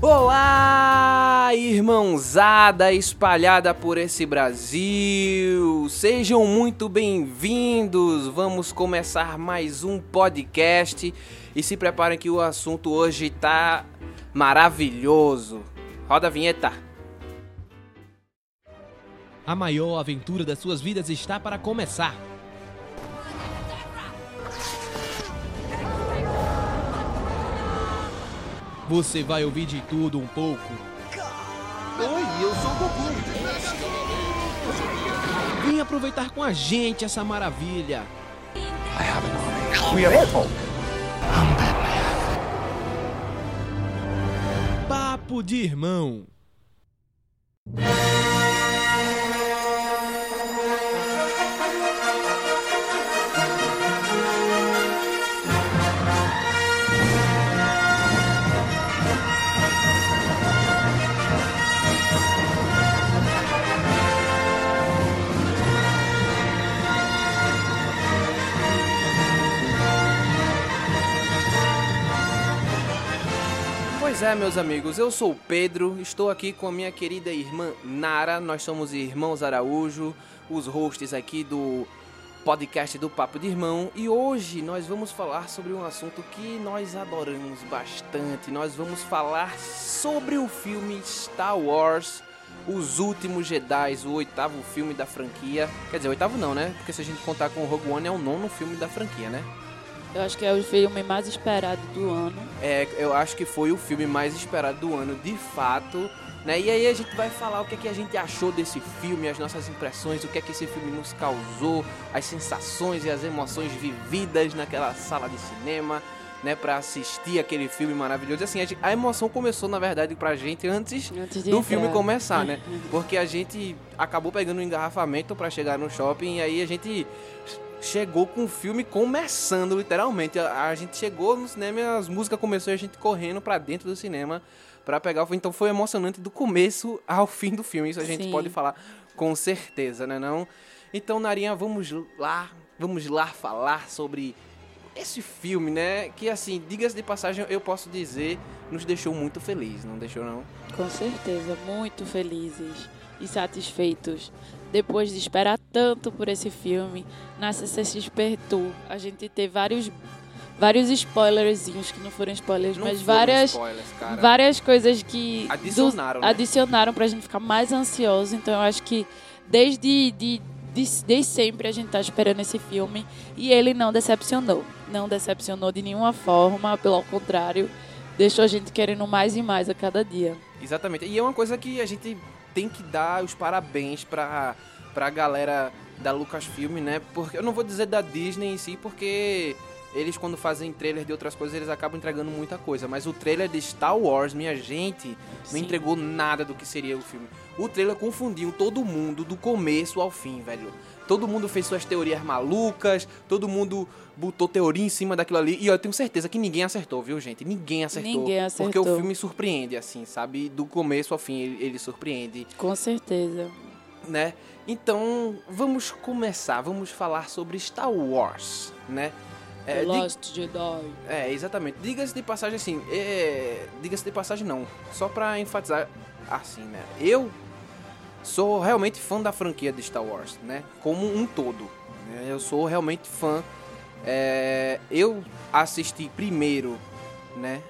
Olá, irmãozada espalhada por esse Brasil! Sejam muito bem-vindos! Vamos começar mais um podcast e se preparem que o assunto hoje tá maravilhoso. Roda a vinheta! A maior aventura das suas vidas está para começar. Você vai ouvir de tudo um pouco. Oi, eu sou o Goku. Vem aproveitar com a gente essa maravilha. We are Hulk. Papo de irmão. Pois é, meus amigos, eu sou o Pedro, estou aqui com a minha querida irmã Nara, nós somos irmãos Araújo, os hosts aqui do podcast do Papo de Irmão, e hoje nós vamos falar sobre um assunto que nós adoramos bastante. Nós vamos falar sobre o filme Star Wars, Os Últimos Jedi, o oitavo filme da franquia. Quer dizer, oitavo não, né? Porque se a gente contar com o Rogue One é o nono filme da franquia, né? Eu acho que é o filme mais esperado do ano. É, eu acho que foi o filme mais esperado do ano, de fato. Né? E aí a gente vai falar o que, é que a gente achou desse filme, as nossas impressões, o que é que esse filme nos causou, as sensações e as emoções vividas naquela sala de cinema, né, para assistir aquele filme maravilhoso. Assim, a, emoção começou, na verdade, pra gente antes, Antes do entrar. filme começar, né? Porque a gente acabou pegando um engarrafamento pra chegar no shopping e aí a gente chegou com o filme começando, literalmente. A, a gente chegou no cinema e as músicas começou e a gente correndo pra dentro do cinema pra pegar o filme. Então foi emocionante do começo ao fim do filme. Isso a gente Sim. pode falar com certeza, né não? Então, Narinha, vamos lá, vamos lá falar sobre esse filme, né? Que assim, diga-se de passagem, eu posso dizer, nos deixou muito feliz, não deixou não? Com certeza, muito felizes e satisfeitos. Depois de esperar tanto por esse filme, na CCXP Tour, a gente teve vários, vários spoilerzinhos, que não foram spoilers, Não mas foram várias, spoilers, várias coisas que Adicionaram, do- né? adicionaram pra gente ficar mais ansioso. Então eu acho que desde de, de- desde sempre a gente tá esperando esse filme e ele não decepcionou. Não decepcionou de nenhuma forma, pelo contrário, deixou a gente querendo mais e mais a cada dia. Exatamente. E é uma coisa que a gente tem que dar os parabéns pra, pra galera da Lucasfilm, né? Porque eu não vou dizer da Disney em si, porque eles quando fazem trailer de outras coisas, eles acabam entregando muita coisa. Mas o trailer de Star Wars, minha gente, não Sim. entregou nada do que seria o filme. O trailer confundiu todo mundo do começo ao fim, velho. Todo mundo fez suas teorias malucas, todo mundo botou teoria em cima daquilo ali. E eu tenho certeza que ninguém acertou, viu, gente? Ninguém acertou. Ninguém Porque o acertou. filme surpreende, assim, sabe? Do começo ao fim ele, ele surpreende, Com certeza. né? Então, vamos começar. Vamos falar sobre Star Wars, né? Lost Jedi. é, exatamente. Diga-se de passagem assim, é... diga-se de passagem não, só pra enfatizar assim, né? Eu sou realmente fã da franquia de Star Wars, né? Como um todo. né? Eu sou realmente fã. É, Eu assisti primeiro, né?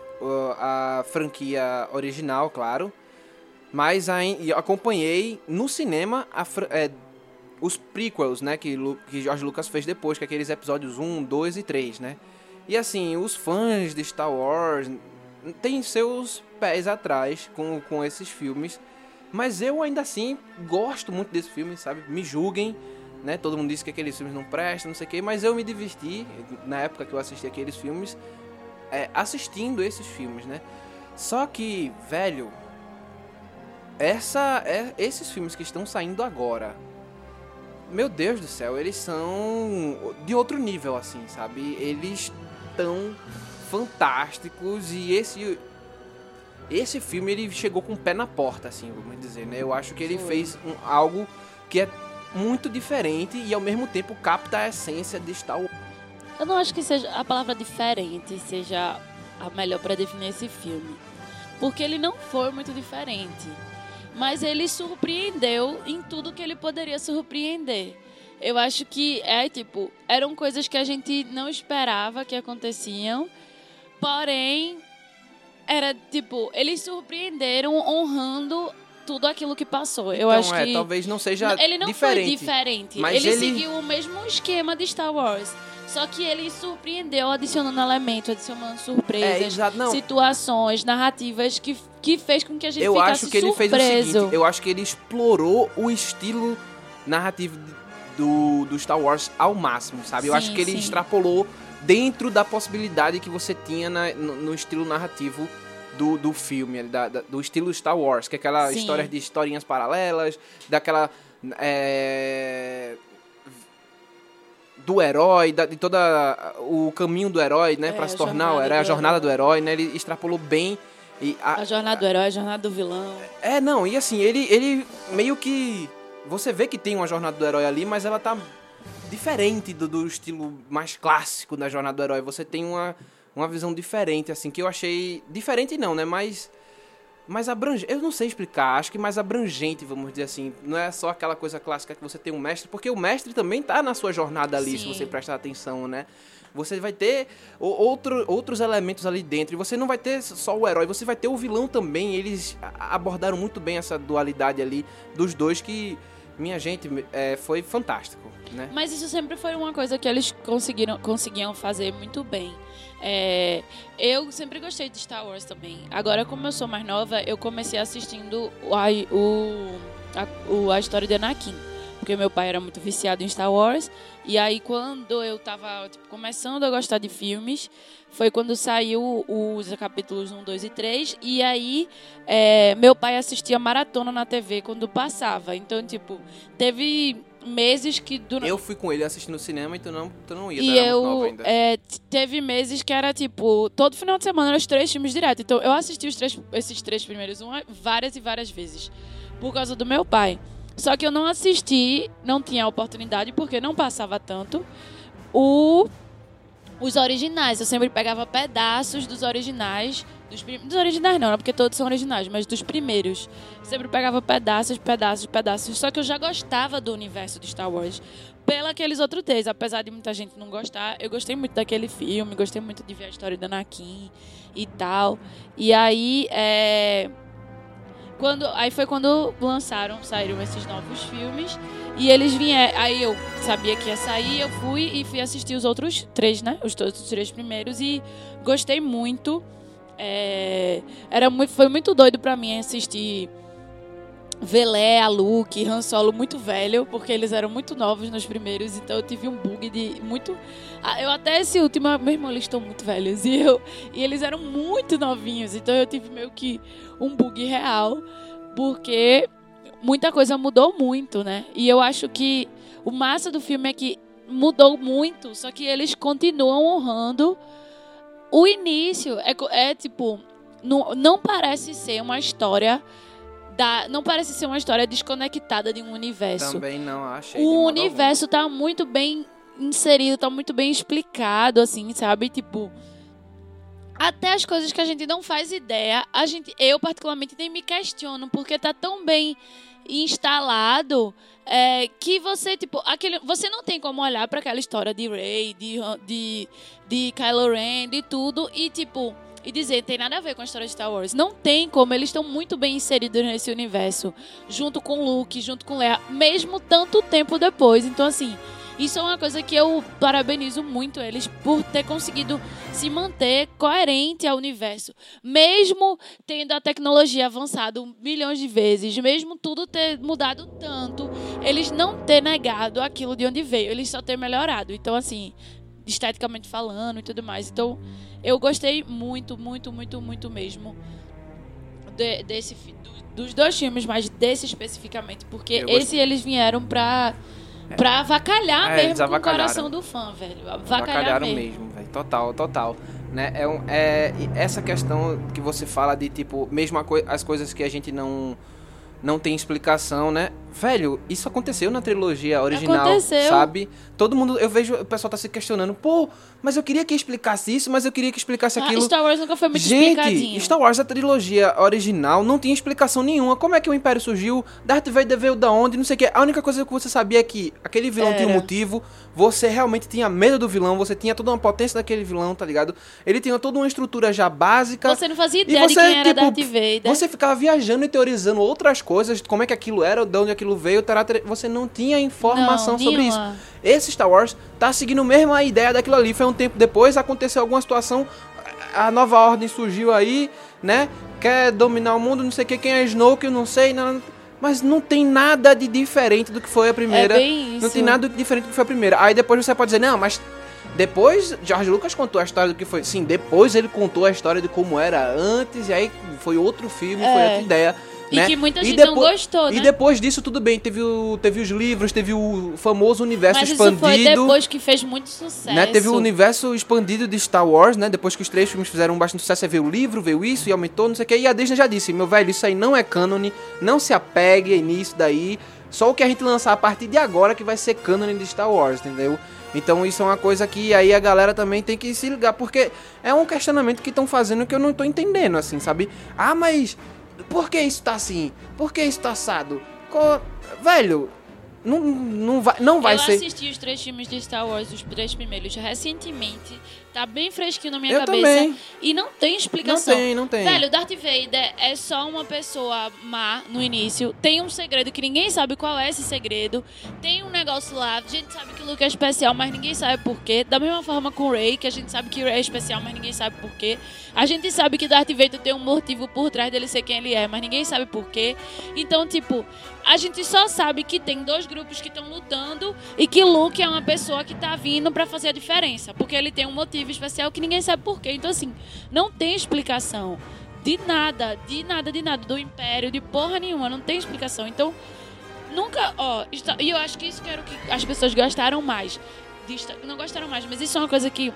A franquia original, claro. Mas acompanhei no cinema a é, os prequels, né? Que, Lu- que George Lucas fez depois, que é aqueles episódios 1, 2 e 3, né? E assim, os fãs de Star Wars têm seus pés atrás com, com esses filmes. Mas eu ainda assim gosto muito desse filme, sabe? Me julguem, né? Todo mundo disse que aqueles filmes não prestam, não sei o quê, mas eu me diverti na época que eu assisti aqueles filmes, é, assistindo esses filmes, né? Só que, velho, essa, é, esses filmes que estão saindo agora, meu Deus do céu, eles são de outro nível, assim, sabe? Eles estão fantásticos e esse esse filme ele chegou com o pé na porta, assim, vamos dizer, né? Eu acho que ele Foi. fez um- algo que é muito diferente e ao mesmo tempo capta a essência de Star Wars. Eu não acho que seja a palavra diferente seja a melhor para definir esse filme. porque ele não foi muito diferente. Mas ele surpreendeu em tudo que ele poderia surpreender. Eu acho que é tipo, eram coisas que a gente não esperava que aconteciam, porém era tipo, eles surpreenderam honrando tudo aquilo que passou. Eu então, acho é, que talvez não seja ele não diferente. foi diferente. mas ele, ele- seguiu o mesmo esquema de Star Wars. Só que ele surpreendeu adicionando elementos, adicionando É, surpresas, exato, não. situações, narrativas que, que fez com que a gente Eu ficasse acho que ele fez o surpreso. seguinte, eu acho que ele explorou o estilo narrativo do, do Star Wars ao máximo, sabe? eu Sim, acho que ele sim. extrapolou dentro da possibilidade que você tinha na- no, no estilo narrativo do, do filme, da- da- do estilo Star Wars, que é aquela Sim. história de historinhas paralelas, daquela... é, do herói, da- de toda o caminho do herói, né, É, pra a se tornar o herói, a jornada do herói, né, ele extrapolou bem e a- A jornada do herói, a jornada do vilão. é, não, e assim, ele, ele meio que. Você vê que tem uma jornada do herói ali, mas ela tá diferente do, do estilo mais clássico da jornada do herói. Você tem uma, uma visão diferente, assim, que eu achei. Diferente não, né? Mas. Mais abrangente. Eu não sei explicar, acho que mais abrangente, vamos dizer assim. Não é só aquela coisa clássica que você tem um mestre, porque o mestre também tá na sua jornada ali, se Sim. você prestar atenção, né? Você vai ter outro, outros elementos ali dentro. E você não vai ter só o herói, você vai ter o vilão também. Eles abordaram muito bem essa dualidade ali dos dois que, minha gente, é, foi fantástico, né? Mas isso sempre foi uma coisa que eles conseguiram, conseguiam fazer muito bem. É, eu sempre gostei de Star Wars também. Agora, como eu sou mais nova, eu comecei assistindo o, a, a história de Anakin. Porque meu pai era muito viciado em Star Wars. E aí, quando eu tava tipo, começando a gostar de filmes, foi quando saiu os capítulos 1, 2 e 3. E aí, é, meu pai assistia maratona na TV quando passava. Então, tipo, teve meses que durante Eu fui com ele assistindo no cinema e tu não, tu não ia, e eu ainda. é, teve meses que era tipo todo final de semana eram os três filmes direto. Então eu assisti os três, esses três primeiros uma, várias e várias vezes por causa do meu pai. Só que eu não assisti, não tinha oportunidade porque não passava tanto o os originais. Eu sempre pegava pedaços dos originais. Dos, dos originais não, né? porque todos são originais, mas dos primeiros. Sempre pegava pedaços, pedaços, pedaços. Só que eu já gostava do universo de Star Wars. Pela aqueles outros três. Apesar de muita gente não gostar, eu gostei muito daquele filme, gostei muito de ver a história da Anakin e tal. E aí, é... Quando, aí foi quando lançaram, saíram esses novos filmes. E eles vieram. Aí eu sabia que ia sair, eu fui e fui assistir os outros três, né? Os, todos os três primeiros. E gostei muito. É, era muito, foi muito doido pra mim assistir Leia, Luke, Han Solo muito velho, porque eles eram muito novos nos primeiros, então eu tive um bug de muito. Ah, Eu até esse último, meu irmão, eles estão muito velhos e eu e eles eram muito novinhos, então eu tive meio que um bug real, porque muita coisa mudou muito, né? E eu acho que o massa do filme é que mudou muito, só que eles continuam honrando o início. É, é tipo, não, não parece ser uma história da, não parece ser uma história desconectada de um universo. Também não achei. de O universo tá muito bem inserido, tá muito bem explicado, assim, sabe? Tipo. Até as coisas que a gente não faz ideia, a gente, eu particularmente nem me questiono, porque tá tão bem instalado é, que você, tipo, aquele, você não tem como olhar pra aquela história de Rey, de, de, de Kylo Ren, de tudo, e tipo, e dizer, tem nada a ver com a história de Star Wars. Não tem como, eles estão muito bem inseridos nesse universo, junto com Luke, junto com Leia, mesmo tanto tempo depois. Então, assim, isso é uma coisa que eu parabenizo muito eles por ter conseguido se manter coerente ao universo, mesmo tendo a tecnologia avançado milhões de vezes, mesmo tudo ter mudado tanto, eles não ter negado aquilo de onde veio, eles só ter melhorado. Então, assim, esteticamente falando e tudo mais. Então, eu gostei muito, muito, muito, muito mesmo de- desse do- dos dois filmes, mas desse especificamente, porque Eu gostei. esse eles vieram pra Pra avacalhar É, mesmo com o coração do fã, velho. Avacalhar Avacalharam mesmo. mesmo, velho. Total, total. Né? É, um- é essa questão que você fala de tipo, mesmo a coi- as coisas que a gente não não tem explicação, né? Velho, isso aconteceu na trilogia original, Aconteceu. sabe? Todo mundo, eu vejo, o pessoal tá se questionando, pô, mas eu queria que explicasse isso, mas eu queria que explicasse Ah, aquilo. Star Wars nunca foi muito Gente, explicadinho. Star Wars, a trilogia original, não tinha explicação nenhuma. Como é que o Império surgiu? Darth Vader veio da onde? Não sei o que. A única coisa que você sabia é que aquele vilão tinha um Era. motivo. Você realmente tinha medo do vilão. Você tinha toda uma potência daquele vilão, tá ligado? Ele tinha toda uma estrutura já básica. Você não fazia ideia de você, quem era tipo, Darth Vader. Você ficava viajando e teorizando outras coisas, como é que aquilo era, de onde aquilo veio, tará, você não tinha informação Não, sobre nenhuma. isso. Esse Star Wars tá seguindo mesmo a ideia daquilo ali. Foi um tempo depois, aconteceu alguma situação, a nova ordem surgiu aí, né? Quer dominar o mundo, não sei o que, quem é Snoke, eu não sei, não, mas não tem nada de diferente do que foi a primeira. É bem isso. Não tem nada de diferente do que foi a primeira. Aí depois você pode dizer, não, mas depois George Lucas contou a história do que foi. Sim, depois ele contou a história de como era antes, e aí foi outro filme, foi É. outra ideia. E né? que muita E gente não gostou, E né? depois disso, tudo bem, teve, o, teve os livros, teve o famoso universo Mas expandido. foi depois que fez muito sucesso. Né, teve o universo expandido de Star Wars, né? Depois que os três filmes fizeram bastante sucesso, aí veio o livro, veio isso e aumentou, não sei o que. E a Disney já disse, meu velho, isso aí não é cânone, não se apegue nisso daí. Só o que a gente lançar a partir de agora que vai ser cânone de Star Wars, entendeu? Então isso é uma coisa que aí a galera também tem que se ligar, porque é um questionamento que estão fazendo que eu não tô entendendo, assim, sabe? Ah, mas por que isso tá assim? Por que isso tá assado? Co- Velho, não, não vai, não vai eu ser... assisti os três filmes de Star Wars, os três primeiros, recentemente. Tá bem fresquinho na minha Eu cabeça. também. E não tem Não explicação. tem, não tem. Velho, Darth Vader é só uma pessoa má no início. Tem um segredo que ninguém sabe qual é esse segredo. Tem um negócio lá, a gente sabe que o Luke é especial, mas ninguém sabe por quê. Da mesma forma com o Rey, que a gente sabe que o Rey é especial, mas ninguém sabe por quê. A gente sabe que Darth Vader tem um motivo por trás dele ser quem ele é, mas ninguém sabe por quê. Então, tipo, a gente só sabe que tem dois grupos que estão lutando e que Luke é uma pessoa que tá vindo pra fazer a diferença, porque ele tem um motivo especial que ninguém sabe por quê. Então, assim, não tem explicação de nada, de nada, de nada, do Império, de porra nenhuma, não tem explicação. Então, nunca, ó, está- e eu acho que isso que era o que as pessoas gostaram mais. de não gostaram mais, mas isso é uma coisa que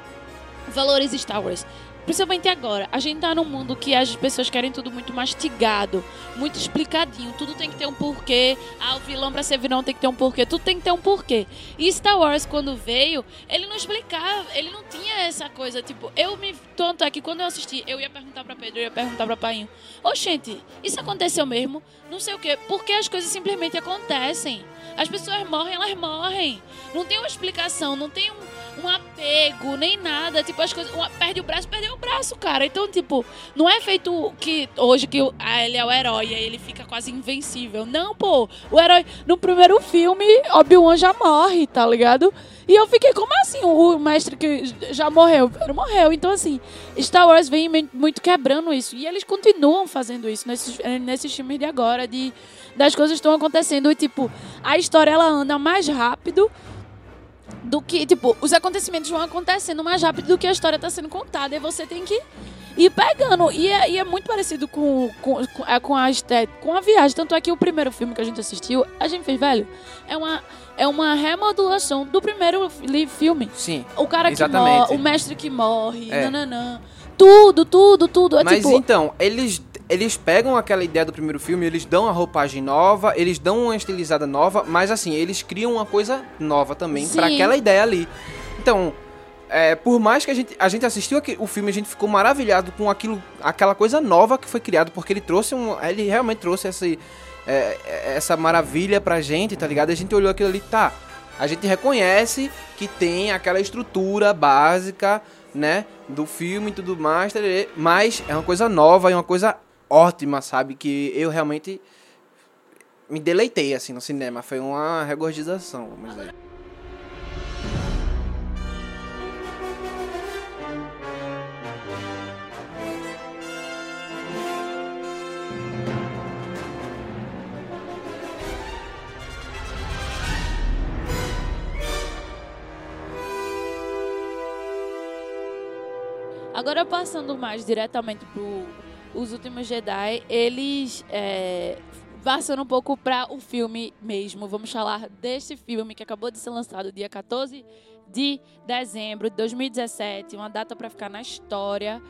valoriza Star Wars. Principalmente agora, a gente tá num mundo que as pessoas querem tudo muito mastigado, muito explicadinho, tudo tem que ter um porquê. Ah, o vilão pra ser vilão tem que ter um porquê, tudo tem que ter um porquê. E Star Wars, quando veio, ele não explicava, ele não tinha essa coisa, tipo, eu me. Tanto é que quando eu assisti, eu ia perguntar pra Pedro, eu ia perguntar pra Painho: Ô, gente, isso aconteceu mesmo? Não sei o quê, porque as coisas simplesmente acontecem. As pessoas morrem, elas morrem. Não tem uma explicação, não tem um, um apego, nem nada. Tipo, as coisas. uma- perde o braço, perdeu o braço, cara. Então, tipo, não é feito que hoje que ah, ele é o herói e ele fica quase invencível. Não, pô. O herói. No primeiro filme, Obi-Wan já morre, tá ligado? E eu fiquei, como assim? O mestre que já morreu? Ele morreu. Então, assim, Star Wars vem muito quebrando isso. E eles continuam fazendo isso nesses, eh, nesses filmes de agora, de das coisas estão acontecendo e, tipo, a história ela anda mais rápido do que, tipo, os acontecimentos vão acontecendo mais rápido do que a história tá sendo contada. E você tem que ir pegando. E é, e é muito parecido com, com, com, é, com a estética, com a viagem. Tanto é que o primeiro filme que a gente assistiu, a gente fez, velho, é uma, é uma remodulação do primeiro filme. Sim. O cara que Exatamente. morre, o mestre que morre, É. nananã. Tudo, tudo, tudo. É Mas tipo, então, eles, eles pegam aquela ideia do primeiro filme, eles dão a roupagem nova, eles dão uma estilizada nova, mas assim, eles criam uma coisa nova também pra aquela ideia ali. Então, é, por mais que a gente, a gente assistiu o filme, a gente ficou maravilhado com aquilo, aquela coisa nova que foi criado, porque ele trouxe um. Ele realmente trouxe esse, é, essa maravilha pra gente, tá ligado? A gente olhou aquilo ali, tá. A gente reconhece que tem aquela estrutura básica, né, do filme e tudo mais, tararê, mas é uma coisa nova e uma coisa ótima, sabe? Que eu realmente me deleitei assim no cinema. Foi uma regurgitação, vamos dizer. Agora passando mais diretamente pro os últimos Jedi, eles é, passando um pouco para o filme mesmo. Vamos falar desse filme que acabou de ser lançado dia 14 de dezembro de 2017, uma data para ficar na história.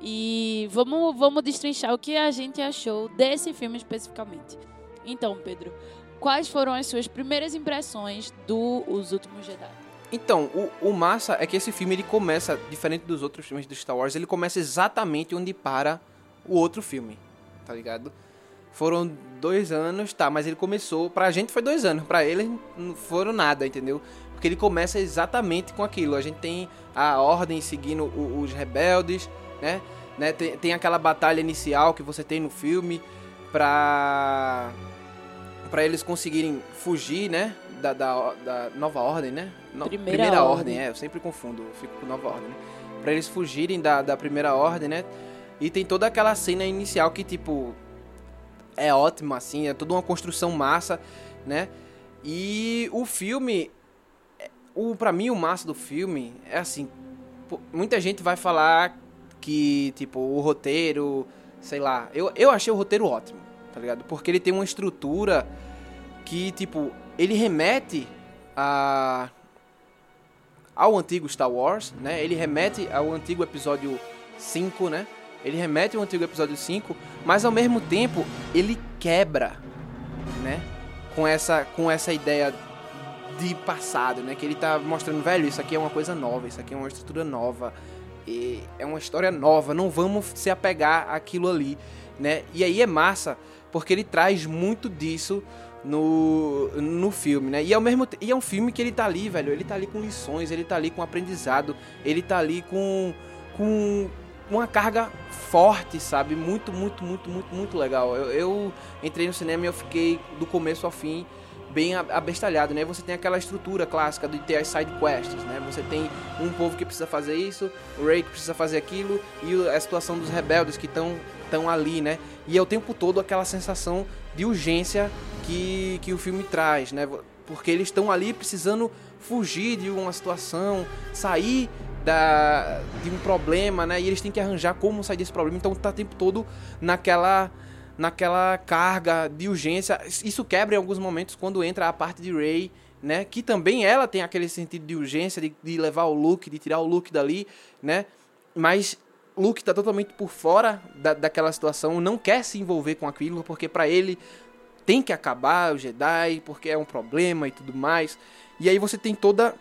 E vamos, vamos destrinchar o que a gente achou desse filme especificamente. Então, Pedro, quais foram as suas primeiras impressões do Os Últimos Jedi? Então, o, o massa é que esse filme ele começa, diferente dos outros filmes do Star Wars, ele começa exatamente onde para o outro filme, tá ligado? Foram dois anos, tá, mas ele começou, pra gente foi dois anos, pra eles não foram nada, entendeu? Porque ele começa exatamente com aquilo. A gente tem a ordem seguindo o- os rebeldes, né? né? Tem, tem aquela batalha inicial que você tem no filme pra para eles conseguirem fugir, né? Da, da, da nova ordem, né? No- Primeira ordem. Ordem. é. Eu sempre confundo, fico com nova ordem. Né? Pra eles fugirem da, da primeira ordem, né? E tem toda aquela cena inicial que, tipo, é ótima, assim, é toda uma construção massa, né? E o filme, o para mim o massa do filme é assim, muita gente vai falar que tipo o roteiro, sei lá, eu, eu achei o roteiro ótimo, tá ligado? Porque ele tem uma estrutura que tipo ele remete a ao antigo Star Wars, né? Ele remete ao antigo episódio 5, né? Ele remete ao antigo episódio 5, mas ao mesmo tempo ele quebra, né? Com essa com essa ideia de passado, né? Que ele tá mostrando, velho, isso aqui é uma coisa nova, isso aqui é uma estrutura nova, e é uma história nova, não vamos se apegar àquilo ali, né? E aí é massa, porque ele traz muito disso no, no filme, né? E ao mesmo e é um filme que ele tá ali, velho, ele tá ali com lições, ele tá ali com aprendizado, ele tá ali com com uma carga forte, sabe? Muito, muito, muito, muito, muito legal. Eu, eu entrei no cinema e eu fiquei do começo ao fim bem abestalhado, né? Você tem aquela estrutura clássica de ter as side quests, né? Você tem um povo que precisa fazer isso, o Rey que precisa fazer aquilo e a situação dos rebeldes que estão tão ali, né? E é o tempo todo aquela sensação de urgência que, que o filme traz, né? Porque eles estão ali precisando fugir de uma situação, sair da, de um problema, né? E eles têm que arranjar como sair desse problema. Então tá o tempo todo naquela naquela carga de urgência. Isso quebra em alguns momentos quando entra a parte de Rey, né? Que também ela tem aquele sentido de urgência de, de levar o Luke, de tirar o Luke dali, né? Mas Luke tá totalmente por fora da, daquela situação, não quer se envolver com aquilo, porque para ele tem que acabar o Jedi, porque é um problema e tudo mais. E aí você tem toda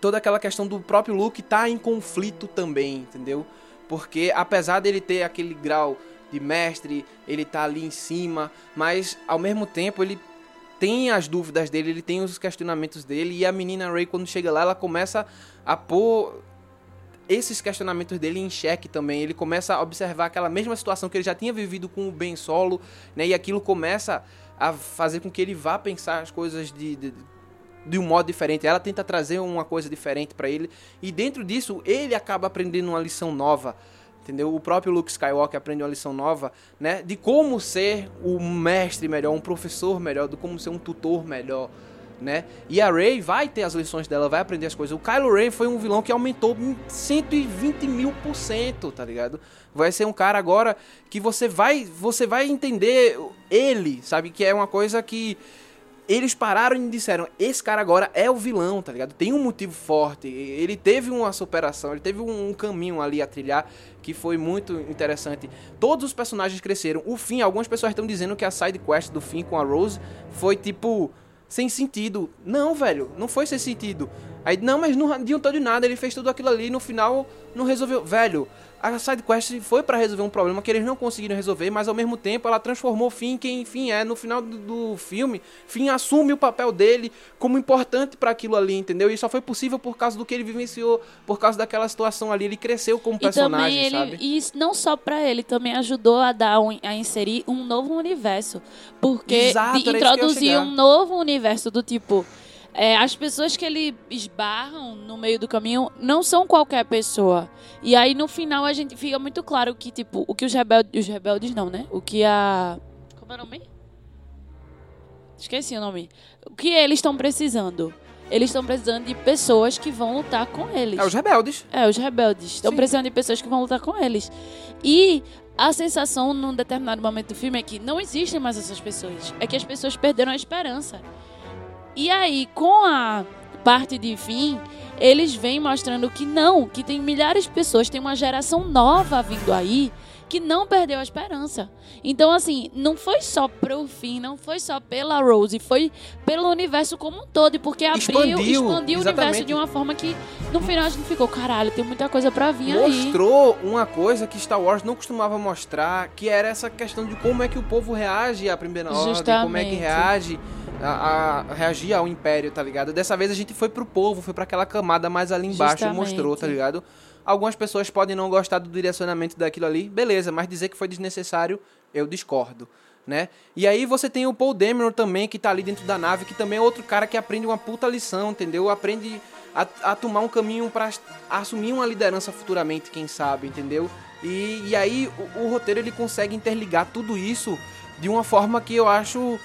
toda aquela questão do próprio Luke tá em conflito também, entendeu? Porque apesar dele ter aquele grau de mestre, ele tá ali em cima, mas ao mesmo tempo ele tem as dúvidas dele, ele tem os questionamentos dele e a menina Rey quando chega lá, ela começa a pôr esses questionamentos dele em xeque também. Ele começa a observar aquela mesma situação que ele já tinha vivido com o Ben Solo, né? E aquilo começa a fazer com que ele vá pensar as coisas de, de, de um modo diferente. Ela tenta trazer uma coisa diferente para ele e dentro disso ele acaba aprendendo uma lição nova. Entendeu? O próprio Luke Skywalker aprende uma lição nova, né? De como ser um mestre melhor, um professor melhor, de como ser um tutor melhor, né? E a Rey vai ter as lições dela, vai aprender as coisas. O Kylo Ren foi um vilão que aumentou em 120 mil por cento, tá ligado? Vai ser um cara agora que você vai, você vai entender ele, sabe? Que é uma coisa que eles pararam e disseram: esse cara agora é o vilão, tá ligado? Tem um motivo forte. Ele teve uma superação, ele teve um caminho ali a trilhar que foi muito interessante. Todos os personagens cresceram. O fim, algumas pessoas estão dizendo que a side quest do fim com a Rose foi tipo sem sentido. Não, velho, não foi sem sentido. Aí, não, mas não adiantou de nada, ele fez tudo aquilo ali e no final não resolveu. Velho, a side quest foi pra resolver um problema que eles não conseguiram resolver, mas ao mesmo tempo ela transformou Finn em quem Finn é. No final do, do filme, Finn assume o papel dele como importante pra aquilo ali, entendeu? E só foi possível por causa do que ele vivenciou, por causa daquela situação ali. Ele cresceu como E também personagem, ele, sabe? e isso não só pra ele, também ajudou a dar um- a inserir um novo universo, porque Exato, chegar. um novo universo do tipo é, as pessoas que ele esbarram no meio do caminho não são qualquer pessoa. E aí no final a gente fica muito claro que tipo o que os rebeldes, os rebeldes não, né? O que a como é o nome? Esqueci o nome. O que eles estão precisando? Eles estão precisando de pessoas que vão lutar com eles. É os rebeldes. É, os rebeldes. Estão precisando de pessoas que vão lutar com eles. E a sensação num determinado momento do filme é que não existem mais essas pessoas. É que as pessoas perderam a esperança. E aí, com a parte de fim, eles vêm mostrando que não, que tem milhares de pessoas, tem uma geração nova vindo aí que não perdeu a esperança. Então, assim, não foi só pro fim, não foi só pela Rose, foi pelo universo como um todo, porque abriu, Expandiu, expandiu, o universo de uma forma que no final a gente ficou, caralho, tem muita coisa pra vir aí. mostrou uma coisa que Star Wars não costumava mostrar, que era essa questão de como é que o povo reage à primeira ordem, como é que reage a, a reagir ao império, tá ligado? Dessa vez a gente foi pro povo, foi pra aquela camada mais ali embaixo e Justamente. mostrou, tá ligado? Algumas pessoas podem não gostar do direcionamento daquilo ali, beleza, mas dizer que foi desnecessário, eu discordo. Né? E aí você tem o Paul Dameron também, que tá ali dentro da nave, que também é outro cara que aprende uma puta lição, entendeu? Aprende a, a tomar um caminho pra assumir uma liderança futuramente, quem sabe, entendeu? E, e aí o, o roteiro ele consegue interligar tudo isso de uma forma que eu acho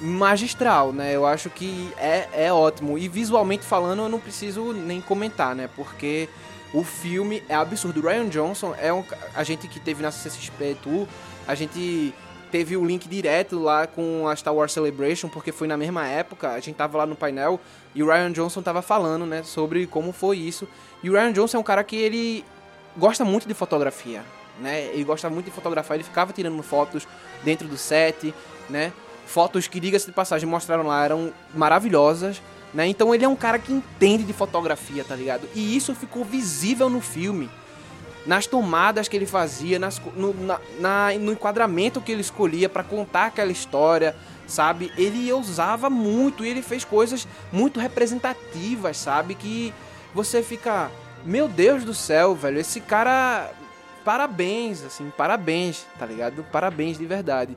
magistral, né? Eu acho que é, é ótimo. E visualmente falando, eu não preciso nem comentar, né? Porque o filme é absurdo. O Ryan Johnson é um. A gente que teve na CCXP Tour, a gente teve o link direto lá com a Star Wars Celebration, porque foi na mesma época, a gente tava lá no painel e o Ryan Johnson tava falando, né, sobre como foi isso. E o Ryan Johnson é um cara que ele gosta muito de fotografia, né? Ele gosta muito de fotografar, ele ficava tirando fotos dentro do set, né? Fotos que, diga-se de passagem, mostraram lá, eram maravilhosas, né? Então ele é um cara que entende de fotografia, tá ligado? E isso ficou visível no filme. Nas tomadas que ele fazia, nas, no, na- na- no enquadramento que ele escolhia pra contar aquela história, sabe? Ele usava muito e ele fez coisas muito representativas, sabe? Que você fica, meu Deus do céu, velho, esse cara, parabéns, assim, parabéns, tá ligado? Parabéns de verdade.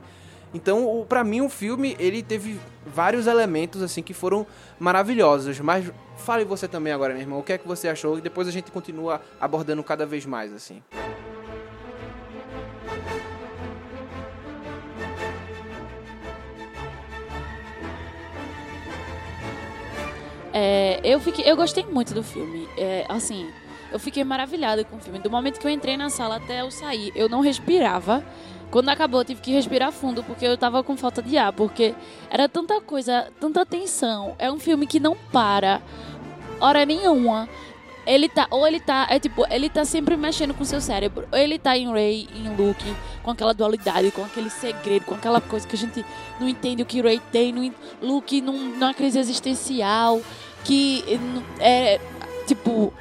Então, pra mim, o filme, ele teve vários elementos, assim, que foram maravilhosos. Mas fale você também agora, meu irmão, o que é que você achou? E depois a gente continua abordando cada vez mais, assim. É, eu, fiquei, eu gostei muito do filme. É, assim, eu fiquei maravilhada com o filme. Do momento que eu entrei na sala até eu sair, eu não respirava. Quando acabou, eu tive que respirar fundo, porque eu tava com falta de ar. Porque era tanta coisa, tanta tensão. É um filme que não para, hora nenhuma. Ele tá, ou ele tá, é tipo, ele tá sempre mexendo com seu cérebro. Ou ele tá em Ray, em Luke, com aquela dualidade, com aquele segredo, com aquela coisa que a gente não entende o que Ray tem, não, Luke num, numa crise existencial, que é, tipo,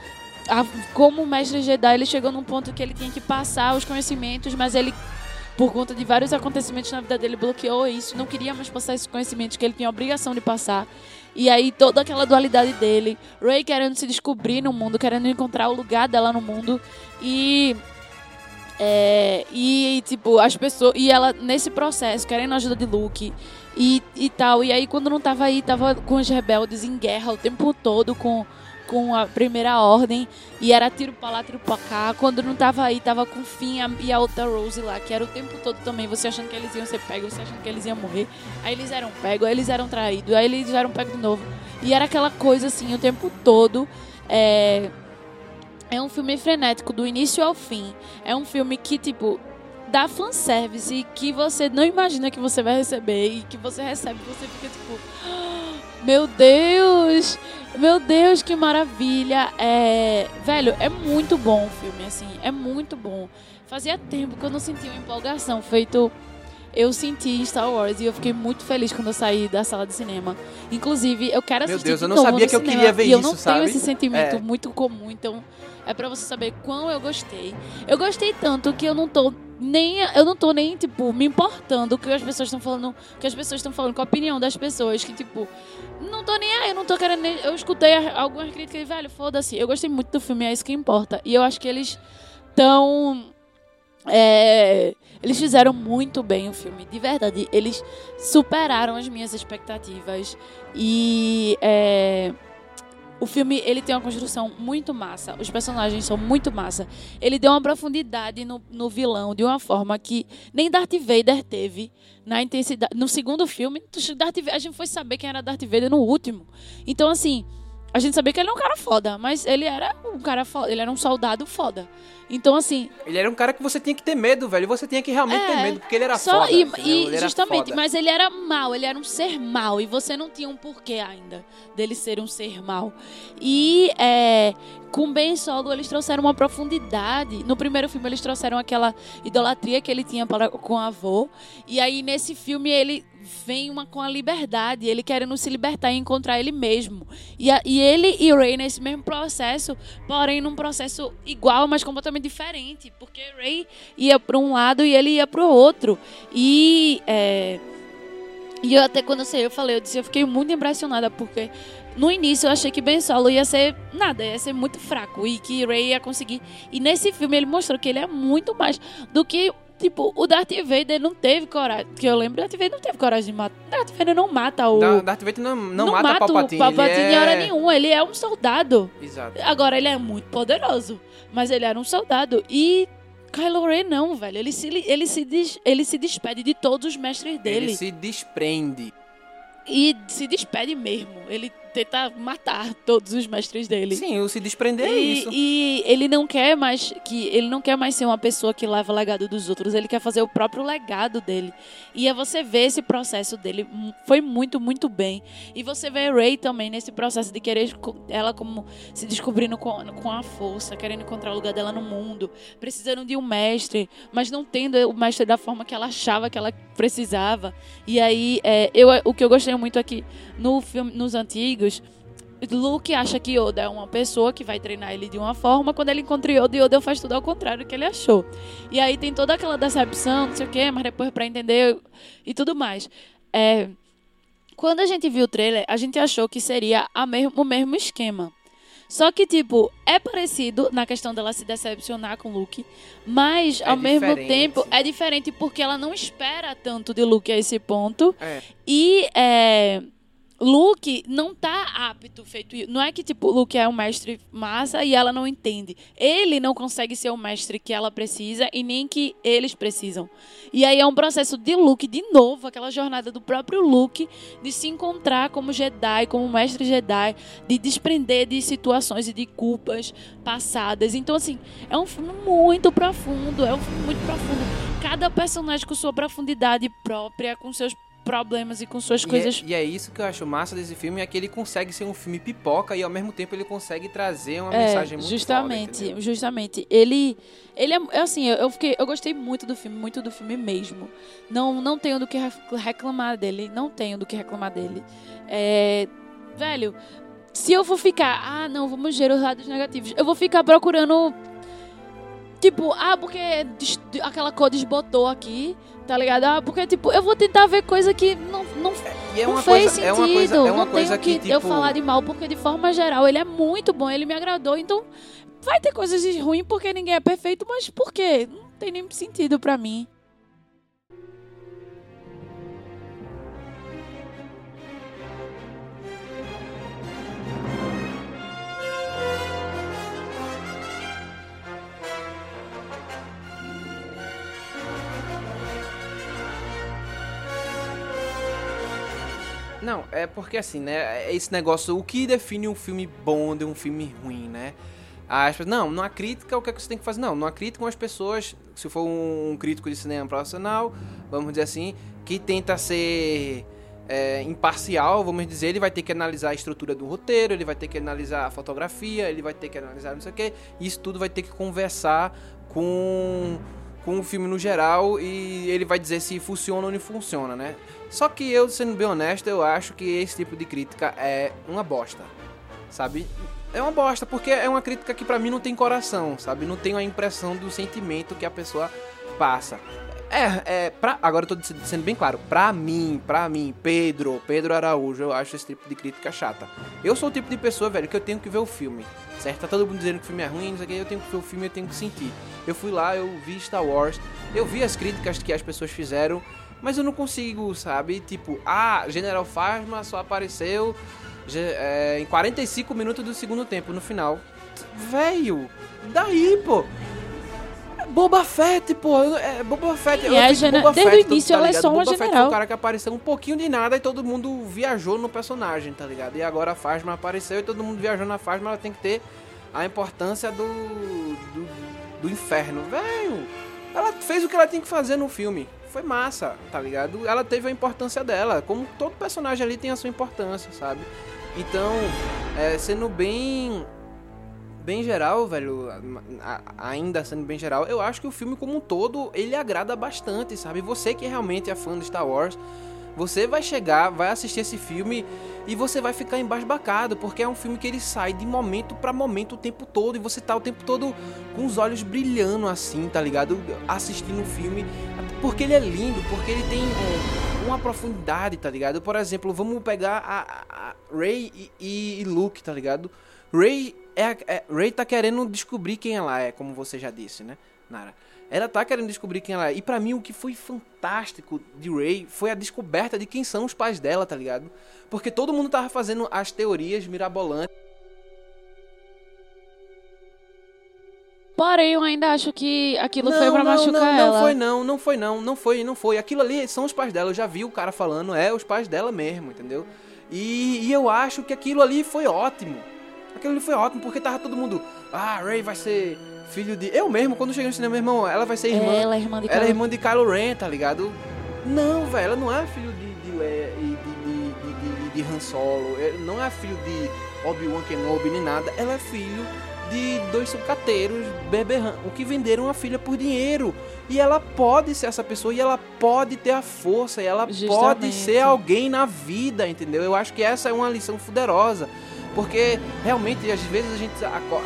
a- como mestre Jedi, ele chegou num ponto que ele tinha que passar os conhecimentos, mas ele, por conta de vários acontecimentos na vida dele, bloqueou isso, não queria mais passar esses conhecimentos que ele tinha obrigação de passar. E aí toda aquela dualidade dele, Ray querendo se descobrir no mundo, querendo encontrar o lugar dela no mundo e é, e tipo as pessoas e ela nesse processo querendo a ajuda de Luke e, e tal. E aí quando não tava aí, tava com os rebeldes em guerra o tempo todo com com a primeira ordem e era tiro pra lá, tiro pra cá. Quando não tava aí, tava com Finn e a outra Rose lá, que era o tempo todo também, você achando que eles iam ser pegos, você achando que eles iam morrer. Aí eles eram pegos, aí eles eram traídos, aí eles eram pegos de novo. E era aquela coisa assim o tempo todo. É, é um filme frenético do início ao fim. É um filme que, tipo, dá fanservice que você não imagina que você vai receber e que você recebe, você fica tipo, "Ah, meu Deus, meu Deus, que maravilha. É, velho, é muito bom o filme, assim, é muito bom. Fazia tempo que eu não sentia uma empolgação feito eu senti Star Wars e eu fiquei muito feliz quando eu saí da sala de cinema. Inclusive, eu quero Meu assistir Deus, de eu não sabia que eu cinema, queria ver e eu isso, não sabe? tenho esse sentimento É. muito comum, então é pra você saber quão eu gostei. Eu gostei tanto que eu não tô nem eu não tô nem tipo me importando que as pessoas estão falando, que as pessoas estão falando, com a opinião das pessoas que tipo não tô nem aí, eu não tô querendo nem, eu escutei algumas críticas velho, foda-se. Eu gostei muito do filme, é isso que importa. E eu acho que eles tão é, eles fizeram muito bem o filme, de verdade. Eles superaram as minhas expectativas e é, o filme ele tem uma construção muito massa. Os personagens são muito massa. Ele deu uma profundidade no, no vilão de uma forma que nem Darth Vader teve na intensidade. No segundo filme, Darth Vader, a gente foi saber quem era Darth Vader no último. Então assim a gente sabia que ele era um cara foda, mas ele era um cara foda, ele era um soldado foda. Então, assim, Ele era um cara que você tinha que ter medo, velho. Você tinha que realmente ter É, medo, porque ele era só foda. e, e justamente, foda. mas ele era mal, ele era um ser mal e você não tinha um porquê ainda dele ser um ser mal. E é, com Ben Solo eles trouxeram uma profundidade. No primeiro filme eles trouxeram aquela idolatria que ele tinha para, com o avô e aí nesse filme ele vem uma com a liberdade, ele querendo se libertar e encontrar ele mesmo. E, a- e ele e Ray nesse mesmo processo, porém num processo igual, mas completamente diferente, porque Ray ia para um lado e ele ia para o outro. E é, e eu até quando eu sei, eu falei, eu disse, eu fiquei muito impressionada porque no início eu achei que Ben Solo ia ser nada, ia ser muito fraco e que Ray ia conseguir. E nesse filme ele mostrou que ele é muito mais do que Tipo, o Darth Vader não teve coragem. Que eu lembro, o Darth Vader não teve coragem de matar. Darth Vader não mata o. Da- Darth Vader não, não, mata, Palpatine. o Palpatine ele em hora é... nenhuma. Ele é um soldado. Exato. Agora, ele é muito poderoso. Mas ele era um soldado. E Kylo Ren não, velho. Ele se, ele se, des- ele se despede de todos os mestres dele. Ele se desprende. E se despede mesmo. Ele tenta matar todos os mestres dele. Sim, o se desprender é E, isso. e ele não quer mais que ele não quer mais ser uma pessoa que leva o legado dos outros, ele quer fazer o próprio legado dele. E é você ver esse processo dele hum, foi muito muito bem. E você vê Ray também nesse processo de querer ela como se descobrindo com, com a força, querendo encontrar o lugar dela no mundo, precisando de um mestre, mas não tendo o mestre da forma que ela achava que ela precisava. E aí é, eu o que eu gostei muito aqui no filme nos antigos Luke acha que Yoda é uma pessoa que vai treinar ele de uma forma, quando ele encontra Yoda, Yoda faz tudo ao contrário do que ele achou. E aí tem toda aquela decepção, não sei o quê, mas depois pra entender e tudo mais. É, quando a gente viu o trailer, a gente achou que seria mesmo, o mesmo esquema. Só que, tipo, é parecido na questão dela se decepcionar com o Luke, mas É ao mesmo diferente. tempo é diferente porque ela não espera tanto de Luke a esse ponto. É. E é, Luke não tá apto feito. Não é que, tipo, Luke é um mestre massa e ela não entende. Ele não consegue ser o mestre que ela precisa e nem que eles precisam. E aí é um processo de Luke, de novo, aquela jornada do próprio Luke de se encontrar como Jedi, como mestre Jedi, de desprender de situações e de culpas passadas. Então, assim, é um filme muito profundo. É um filme muito profundo. Cada personagem com sua profundidade própria, com seus problemas e com suas E coisas é, e é isso que eu acho massa desse filme, é que ele consegue ser um filme pipoca e ao mesmo tempo ele consegue trazer uma É, mensagem muito justamente, foda, justamente. Ele, ele é, é assim, eu, fiquei, eu gostei muito do filme, muito do filme mesmo. Não, não tenho do que re- reclamar dele, não tenho do que reclamar dele. É, velho, se eu for ficar, ah, não, vamos ver os lados negativos. Eu vou ficar procurando tipo, ah, porque aquela cor desbotou aqui, tá ligado? Ah, porque tipo, eu vou tentar ver coisa que não, não E é não fez coisa, sentido. é uma coisa, é uma não coisa tenho que, eu tipo, falar de mal, porque de forma geral ele é muito bom, ele me agradou. Então vai ter coisas de ruim porque ninguém é perfeito, mas por quê? Não tem nem sentido pra mim. Não, é porque assim, né? é Esse negócio, o que define um filme bom de um filme ruim, né? As não, numa crítica, o que, é que você tem que fazer? Não, numa crítica, as pessoas, se for um crítico de cinema profissional, vamos dizer assim, que tenta ser é, imparcial, vamos dizer, ele vai ter que analisar a estrutura do roteiro, ele vai ter que analisar a fotografia, ele vai ter que analisar não sei o que, isso tudo vai ter que conversar com, com o filme no geral e ele vai dizer se funciona ou não funciona, né? Só que eu, sendo bem honesto, eu acho que esse tipo de crítica é uma bosta, sabe? É uma bosta, porque é uma crítica que pra mim não tem coração, sabe? Não tem a impressão do sentimento que a pessoa passa. É, é, pra, agora eu tô sendo bem claro, pra mim, pra mim, Pedro, Pedro Araújo, eu acho esse tipo de crítica chata. Eu sou o tipo de pessoa, velho, que eu tenho que ver o filme, certo? Tá todo mundo dizendo que o filme é ruim, não sei o que, eu tenho que ver o filme, eu tenho que sentir. Eu fui lá, eu vi Star Wars, eu vi as críticas que as pessoas fizeram, mas eu não consigo, sabe? Tipo, ah, General Phasma só apareceu é, em 45 minutos do segundo tempo, no final. Velho, daí, pô. Boba Fett, pô. É Boba Fett. É Boba desde Fett, o início tá ela é só uma Boba Fett foi general. o cara que apareceu um pouquinho de nada e todo mundo viajou no personagem, tá ligado? E agora a Fasma apareceu e todo mundo viajou na Fasma, ela tem que ter a importância do. do, do inferno. Velho, ela fez o que ela tinha que fazer no filme. Foi massa, tá ligado? Ela teve a importância dela. Como todo personagem ali tem a sua importância, sabe? Então, é, sendo bem bem geral, velho, ainda sendo bem geral, eu acho que o filme como um todo, ele agrada bastante, sabe? Você que realmente é fã de Star Wars, você vai chegar, vai assistir esse filme e você vai ficar embasbacado, porque é um filme que ele sai de momento pra momento o tempo todo e você tá o tempo todo com os olhos brilhando assim, tá ligado? Assistindo o filme, porque ele é lindo, porque ele tem é, uma profundidade, tá ligado? Por exemplo, vamos pegar a, a- Rey e, e- Luke, tá ligado? Rey é, é Rey tá querendo descobrir quem ela é, como você já disse, né, Nara? Ela tá querendo descobrir quem ela é. E pra mim o que foi fantástico de Rey foi a descoberta de quem são os pais dela, tá ligado? Porque todo mundo tava fazendo as teorias mirabolantes. Porém, eu ainda acho que aquilo foi pra não, machucar não, ela. Não foi não, não foi não, não foi, não foi. Aquilo ali são os pais dela. Eu já vi o cara falando, é os pais dela mesmo, entendeu? E, e eu acho que aquilo ali foi ótimo. Aquilo ali foi ótimo, porque tava todo mundo. Ah, Ray vai ser filho de. Eu mesmo, quando cheguei no cinema, meu irmão, ela vai ser irmã. Ela é irmã de Ela é Kylo- irmã de Kylo Ren, tá ligado? Não, velho, ela não é filho de, de Leia e de, de, de, de, Han Solo. Ela não é filho de Obi-Wan Kenobi nem nada. Ela é filho de dois sucateiros, beberrão, o que venderam a filha por dinheiro. E ela pode ser essa pessoa, e ela pode ter a força, e ela pode Justamente. ser alguém na vida, entendeu? Eu acho que essa é uma lição poderosa. Porque realmente, às vezes, a gente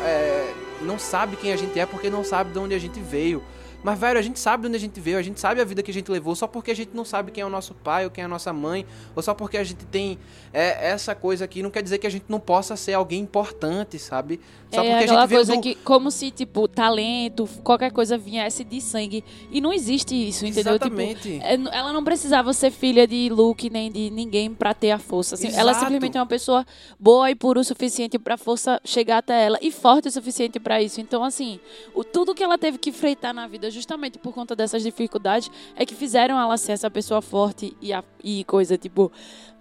é, não sabe quem a gente é porque não sabe de onde a gente veio. Mas, velho, a gente sabe de onde a gente veio, a gente sabe a vida que a gente levou, só porque a gente não sabe quem é o nosso pai ou quem é a nossa mãe, ou só porque a gente tem é, essa coisa aqui, não quer dizer que a gente não possa ser alguém importante, sabe? Só é porque a gente veio coisa do... que, como se, tipo, talento, qualquer coisa viesse de sangue. E não existe isso, entendeu? Exatamente. Tipo, é, n- ela não precisava ser filha de Luke nem de ninguém pra ter a força. assim. Ela simplesmente é uma pessoa boa e pura o suficiente pra força chegar até ela e forte o suficiente pra isso. Então, assim, o, tudo que ela teve que enfrentar na vida, justamente por conta dessas dificuldades, é que fizeram ela ser essa pessoa forte e, a- e coisa, tipo.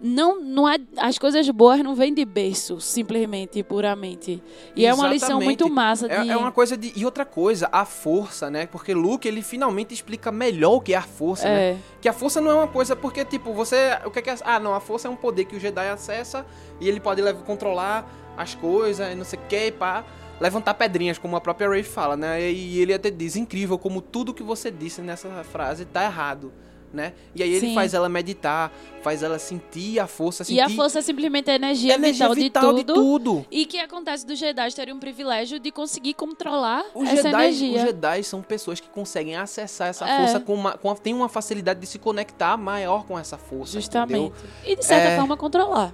Não, não é, as coisas boas não vêm de berço, simplesmente, puramente. E é uma lição Exatamente. muito massa de. É, é uma coisa de. E outra coisa, a força, né? Porque Luke, ele finalmente explica melhor o que é a força, né? É. Que a força não é uma coisa, porque, tipo, você. O que é que é. Ah, não, a força é um poder que o Jedi acessa e ele pode lev- controlar as coisas e não sei o que, pá. Levantar pedrinhas, como a própria Ray fala, né? E ele até diz: incrível como tudo que você disse nessa frase tá errado. Né? E aí ele Sim. faz ela meditar, faz ela sentir a força, sentir E a força é simplesmente a energia, energia vital, vital de, de tudo, tudo. E que acontece dos Jedi terem um privilégio de conseguir controlar Os essa Jedi, energia. os Jedi são pessoas que conseguem acessar essa É. força com uma, com tem uma facilidade de se conectar maior com essa força. Justamente. entendeu? E de certa É. forma controlar.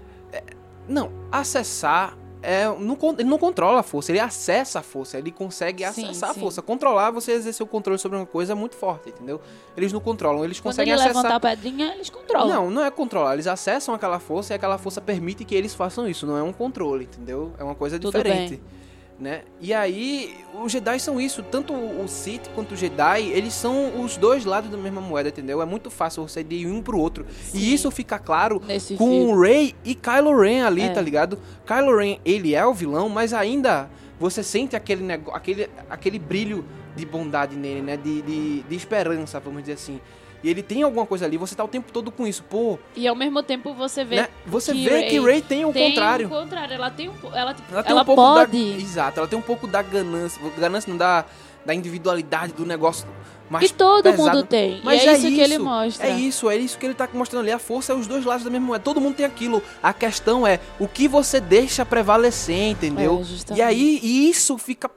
Não, acessar é, não, ele não controla a força, ele acessa a força, ele consegue Sim, acessar sim. a força. Controlar, você exercer o controle sobre uma coisa é muito forte, entendeu? Eles não controlam, eles Quando conseguem ele acessar. levantar a pedrinha, eles controlam. Não, não é controlar, eles acessam aquela força e aquela força permite que eles façam isso, não é um controle, entendeu? É uma coisa Tudo diferente. bem. Né? E aí, os Jedi são isso, tanto o Sith quanto o Jedi, eles são os dois lados da mesma moeda, entendeu? É muito fácil você ir de um pro outro. Sim. E isso fica claro Nesse com filme. o Rey e Kylo Ren ali, É. tá ligado? Kylo Ren, ele é o vilão, mas ainda você sente aquele, nego- aquele, aquele brilho de bondade nele, né? De, de, de esperança, vamos dizer assim. E ele tem alguma coisa ali, você tá o tempo todo com isso. Pô, E ao mesmo tempo você vê. né? Você que vê Rey que Rey tem o tem contrário. o contrário. Ela tem um. Ela, Ela tem ela um pouco pode. da. Exato, ela tem um pouco da ganância. Ganância não da, da individualidade do negócio mais E todo pesado. mundo tem. Mas e é, é isso, que ele mostra. É isso, é isso que ele tá mostrando ali. A força é os dois lados da mesma moeda. Todo mundo tem aquilo. A questão é o que você deixa prevalecer, entendeu? É, e aí, e isso fica.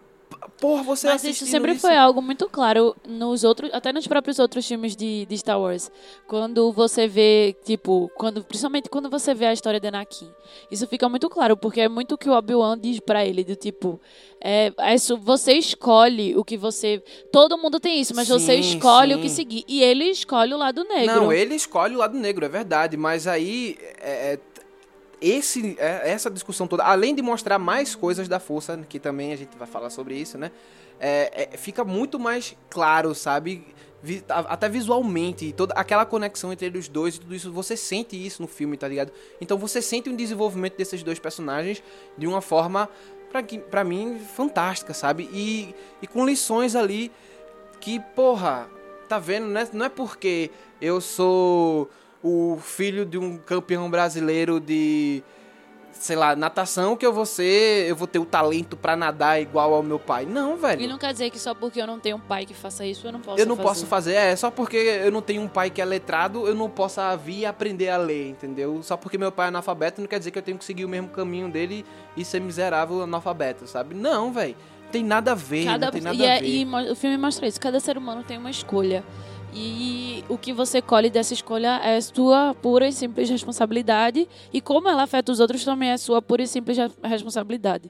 Porra, você Mas isso sempre isso- foi algo muito claro nos outros, até nos próprios outros filmes de, de Star Wars. Quando você vê, tipo, quando, principalmente quando você vê a história de Anakin. Isso fica muito claro, porque é muito o que o Obi-Wan diz pra ele, do tipo, é, é isso, você escolhe o que você. Todo mundo tem isso, mas você Sim, escolhe sim. o que seguir. E ele escolhe o lado negro. Não, ele escolhe o lado negro, é verdade. Mas aí. é, é, esse, é, essa discussão toda, além de mostrar mais coisas da força, que também a gente vai falar sobre isso, né? é, é, fica muito mais claro, sabe? Até visualmente, toda aquela conexão entre os dois e tudo isso, você sente isso no filme, tá ligado? Então você sente um desenvolvimento desses dois personagens de uma forma, pra mim, fantástica, sabe? E, e com lições ali que, porra, tá vendo, né? Não é porque eu sou o filho de um campeão brasileiro de, sei lá, natação que eu vou ser, eu vou ter o talento pra nadar igual ao meu pai. Não, velho. E não quer dizer que só porque eu não tenho um pai que faça isso, eu não posso Eu não fazer. posso fazer, é, só porque eu não tenho um pai que é letrado, eu não posso vir e aprender a ler, entendeu? Só porque meu pai é analfabeto não quer dizer que eu tenho que seguir o mesmo caminho dele e ser miserável analfabeto, sabe? Não, velho. Tem nada a ver, Cada, não tem nada e, a é- ver. e o filme mostra isso. Cada ser humano tem uma escolha. E o que você colhe dessa escolha é sua pura e simples responsabilidade. E como ela afeta os outros também é sua pura e simples re- responsabilidade.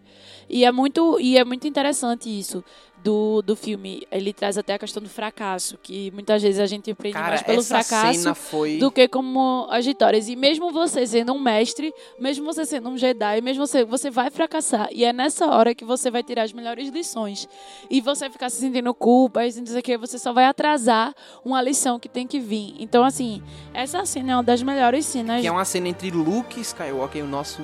E é muito, e é muito interessante isso do, do filme. Ele traz até a questão do fracasso, que muitas vezes a gente aprende Cara, mais pelo fracasso foi... do que como as vitórias. E mesmo você sendo um mestre, mesmo você sendo um Jedi, mesmo você, você vai fracassar. E é nessa hora que você vai tirar as melhores lições. E você ficar se sentindo culpa, e o que, você só vai atrasar uma lição que tem que vir. Então, assim, essa cena é uma das melhores cenas. Que é uma cena entre Luke Skywalker e o nosso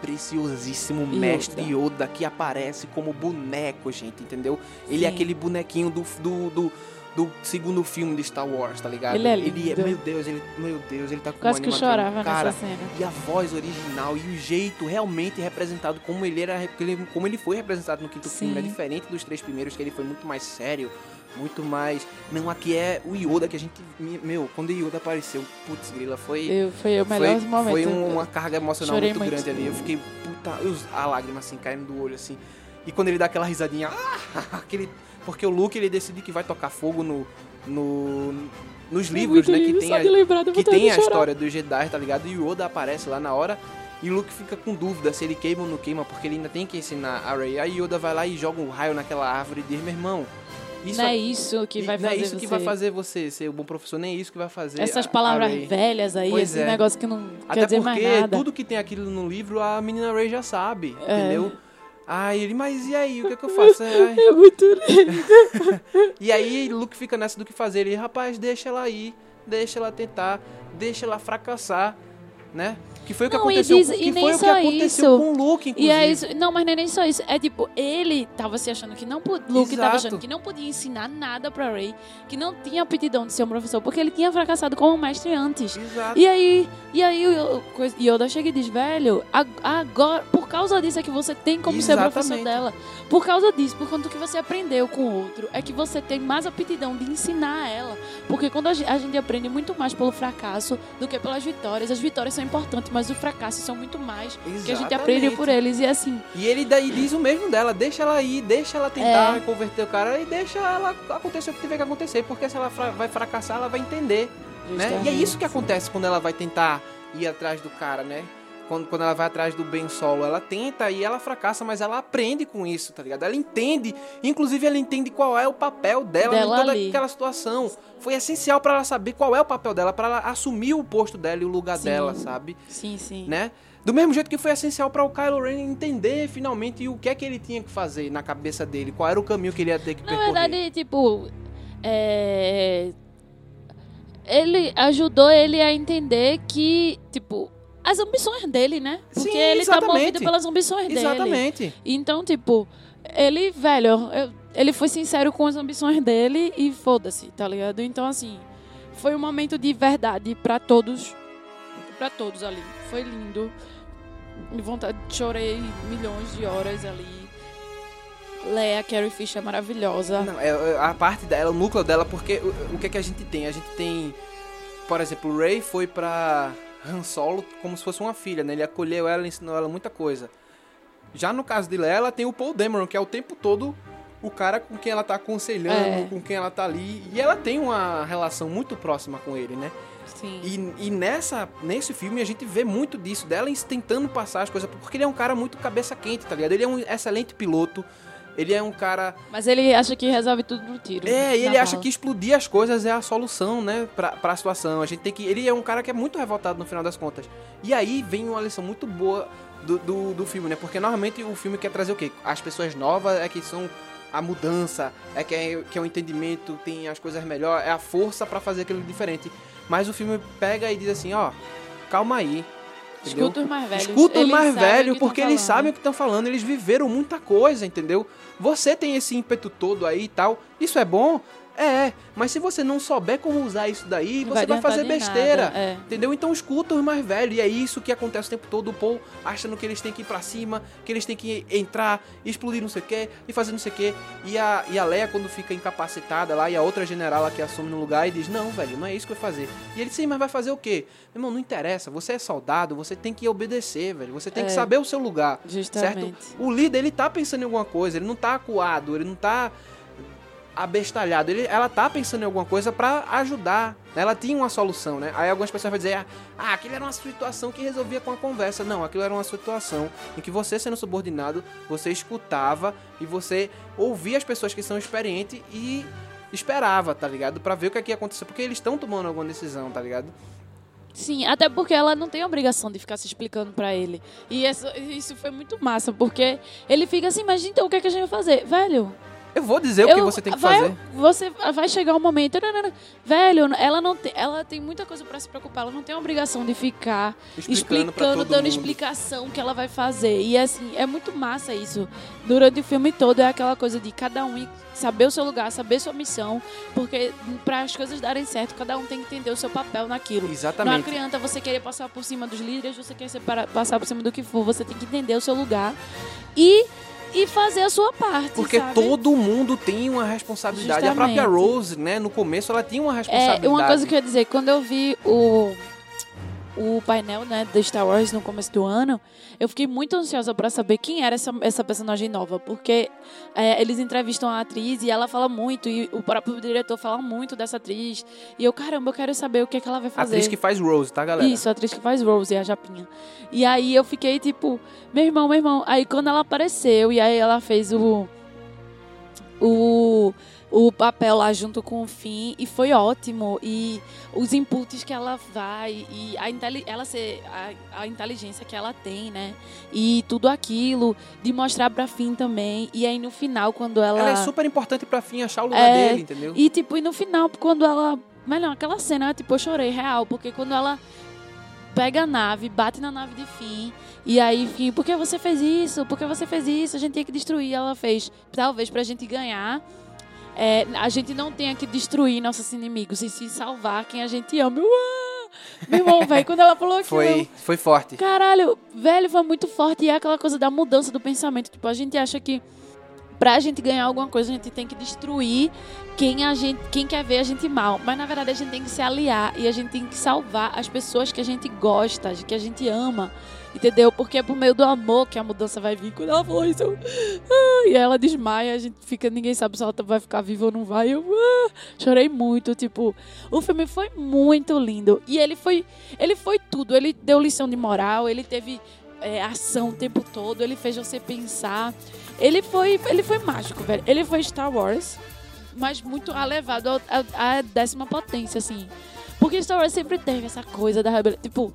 preciosíssimo Yoda. mestre Yoda, que aparece como boneco, gente, entendeu? Ele é Sim. aquele bonequinho do, do, do, do segundo filme de Star Wars, tá ligado? Ele é Ele lindo. meu Deus, ele, meu Deus, ele tá com Quase uma que chorava Cara, nessa cena. E a voz original e o jeito realmente representado como ele era, como ele foi representado no quinto Sim. filme, é diferente dos três primeiros que ele foi muito mais sério, muito mais, não, aqui é o Yoda que a gente, meu, quando o Yoda apareceu, putz, grila, foi Eu, foi o melhor foi, momento. foi um- uma carga emocional muito, muito. grande ali. Eu fiquei, puta, a lágrima assim caindo do olho assim. E quando ele dá aquela risadinha, ah, aquele, porque o Luke ele decide que vai tocar fogo no, no nos livros, Muito né, que tem a, lembrar, que tem a chorar. história do Jedi, tá ligado? E o Yoda aparece lá na hora. E o Luke fica com dúvida se ele queima ou não queima, porque ele ainda tem que ensinar a Rey. Aí Yoda vai lá e joga um raio naquela árvore e diz, meu irmão, isso não é isso que vai não fazer é isso você. que vai fazer você ser um bom professor, nem é isso que vai fazer Essas a- a palavras Rey. velhas aí, Pois esse é. negócio que não Até quer dizer porque mais nada. tudo que tem aquilo no livro, a menina Ray já sabe, É. entendeu? Aí ele, mas e aí, o que, é que eu faço? Ai. É muito lindo. E aí Luke fica nessa do que fazer. Ele, rapaz, deixa ela ir, deixa ela tentar, deixa ela fracassar, né? Que foi o que Não, aconteceu, diz- com- que nem foi o que aconteceu isso. com o Luke, inclusive. E é isso. Não, mas não é nem só isso. É tipo, ele tava se achando que não podia. Luke tava Exato. achando que não podia ensinar nada pra Ray, que não tinha aptidão de ser um professor, porque ele tinha fracassado como mestre antes. Exato. E aí, e aí o Yoda chega e diz, velho, ag- agora, por causa disso é que você tem como ser professor Exatamente. dela. Por causa disso, por conta do que você aprendeu com o outro, é que você tem mais aptidão de ensinar ela. Porque quando a gente aprende muito mais pelo fracasso do que pelas vitórias. As vitórias são importantes, mas os fracassos são muito mais que a gente Exatamente. aprende por eles. E assim, E ele daí diz o mesmo dela, deixa ela ir, deixa ela tentar converter o cara e deixa ela acontecer o que tiver que acontecer, porque se ela vai fracassar, ela vai entender. né? E é isso que acontece quando ela vai tentar ir atrás do cara, né? Quando, quando ela vai atrás do Ben Solo, ela tenta e ela fracassa, mas ela aprende com isso, tá ligado? Ela entende, inclusive ela entende qual é o papel dela, Dela em toda ali. aquela situação. Foi essencial pra ela saber qual é o papel dela, pra ela assumir o posto dela e o lugar Sim. dela, sabe? Sim, sim. Né? Do mesmo jeito que foi essencial para o Kylo Ren entender finalmente o que é que ele tinha que fazer na cabeça dele, qual era o caminho que ele ia ter que Na percorrer. verdade, tipo. É... Ele ajudou ele a entender que, tipo, as ambições dele, né? Porque Sim, ele tá movido pelas ambições dele. Exatamente. Então, tipo, ele, velho, ele foi sincero com as ambições dele e foda-se, tá ligado? Então, assim, foi um momento de verdade pra todos. Pra todos ali. Foi lindo. Me vontade, chorei milhões de horas ali. Leia Carrie Fisher é maravilhosa. Não, é, é a parte dela, o núcleo dela, porque o, o que é que a gente tem? A gente tem, por exemplo, o Rey foi pra Han Solo como se fosse uma filha, né? Ele acolheu ela, ensinou ela muita coisa. Já no caso de Leia, ela tem o Paul Dameron, que é o tempo todo o cara com quem ela tá aconselhando, É. com quem ela tá ali. E ela tem uma relação muito próxima com ele, né? Sim. E, e nessa, nesse filme a gente vê muito disso, dela tentando passar as coisas, porque ele é um cara muito cabeça quente, tá ligado? Ele é um excelente piloto, ele é um cara. Mas ele acha que resolve tudo no tiro. É, e ele acha bala. que explodir as coisas é a solução, né, pra, pra situação. A gente tem que. Ele é um cara que é muito revoltado no final das contas. E aí vem uma lição muito boa do, do, do filme, né? Porque normalmente o filme quer trazer o quê? As pessoas novas é que são a mudança, é que é, que é o entendimento, tem as coisas melhor, é a força pra fazer aquilo diferente. Mas o filme pega e diz assim, ó, calma aí. Entendeu? Escuta os mais velhos. Escuta os mais velhos, que porque eles falando. sabem o que estão falando, eles viveram muita coisa, entendeu? Você tem esse ímpeto todo aí e tal, isso é bom? É, mas se você não souber como usar isso daí, Não você vai adiantar fazer besteira. nada, é. Entendeu? Então escuta os mais velhos. E é isso que acontece o tempo todo. O Paul achando que eles têm que ir pra cima, que eles têm que entrar, explodir não sei o que, e fazer não sei o que. E a, e a Leia, quando fica incapacitada lá, e a outra general lá que assume no lugar, e diz: Não, velho, não é isso que eu vou fazer. E ele, sim, mas vai fazer o quê? Meu irmão, não interessa. Você é soldado, você tem que obedecer, velho. Você tem que É. saber o seu lugar. Justamente. Certo? O líder, ele tá pensando em alguma coisa, ele não tá acuado, ele não tá abestalhado. Ele, ela tá pensando em alguma coisa pra ajudar. Ela tinha uma solução, né? Aí algumas pessoas vão dizer, ah, aquilo era uma situação que resolvia com a conversa. Não, aquilo era uma situação em que você, sendo subordinado, você escutava e você ouvia as pessoas que são experientes e esperava, tá ligado? Pra ver o que, é que ia acontecer. Porque eles estão tomando alguma decisão, tá ligado? Sim, até porque ela não tem obrigação de ficar se explicando pra ele. E essa- isso foi muito massa, porque ele fica assim, mas então o que, é que a gente vai fazer? Velho, Eu vou dizer o que eu- você tem que vai, fazer. Você vai chegar um momento. não, não, não. Velho, ela não tem, ela tem muita coisa pra se preocupar. Ela não tem a obrigação de ficar Explicando, explicando, dando mundo. explicação que ela vai fazer. E assim, é muito massa isso. Durante o filme todo é aquela coisa de cada um saber o seu lugar, saber sua missão, porque para as coisas darem certo, cada um tem que entender o seu papel naquilo. Não Exatamente. adianta você querer passar por cima dos líderes, você quer para- passar por cima do que for, você tem que entender o seu lugar e e fazer a sua parte, Porque sabe? todo mundo tem uma responsabilidade. A própria Justamente. Rose, né, no começo ela tinha uma responsabilidade. É, uma coisa que eu ia dizer, quando eu vi o, o painel, né, do Star Wars no começo do ano, eu fiquei muito ansiosa pra saber quem era essa, essa personagem nova, porque é, eles entrevistam a atriz e ela fala muito, e o próprio diretor fala muito dessa atriz, e eu, caramba, eu quero saber o que, é que ela vai A fazer. atriz que faz Rose, tá, galera? Isso, a atriz que faz Rose, a Japinha. E aí eu fiquei tipo, meu irmão, meu irmão. Aí quando ela apareceu, e aí ela fez o. O, o papel lá junto com o Finn, e foi ótimo. E os inputs que ela vai, e a, ela ser, a, a inteligência que ela tem, né? E tudo aquilo, de mostrar pra Finn também. E aí no final, quando ela. Ela é super importante pra fim achar o lugar É, dele, entendeu? E, tipo, e no final, quando ela. Melhor, aquela cena, tipo, eu chorei real, porque quando ela pega a nave, bate na nave de Finn, e aí, Finn, por que você fez isso? Por que você fez isso? A gente tinha que destruir. Ela fez, talvez pra gente ganhar. É, a gente não tenha que destruir nossos inimigos e se salvar quem a gente ama. Uau! Meu irmão, velho, quando ela falou aquilo. eu- Foi, foi forte. Caralho, velho, foi muito forte. E é aquela coisa da mudança do pensamento. Tipo, a gente acha que pra gente ganhar alguma coisa, a gente tem que destruir quem a gente, quem quer ver a gente mal. Mas na verdade a gente tem que se aliar e a gente tem que salvar as pessoas que a gente gosta, que a gente ama. Entendeu? Porque é por meio do amor que a mudança vai vir. Quando ela falou isso, eu... ah, e ela desmaia, a gente fica, ninguém sabe se ela vai ficar viva ou não vai. Eu ah, chorei muito, tipo, o filme foi muito lindo. E ele foi, ele foi tudo. Ele deu lição de moral, ele teve é, ação o tempo todo, ele fez você pensar. Ele foi, ele foi mágico, velho. Ele foi Star Wars, mas muito elevado à décima potência, assim. Porque Star Wars sempre teve essa coisa da rebelião. Tipo,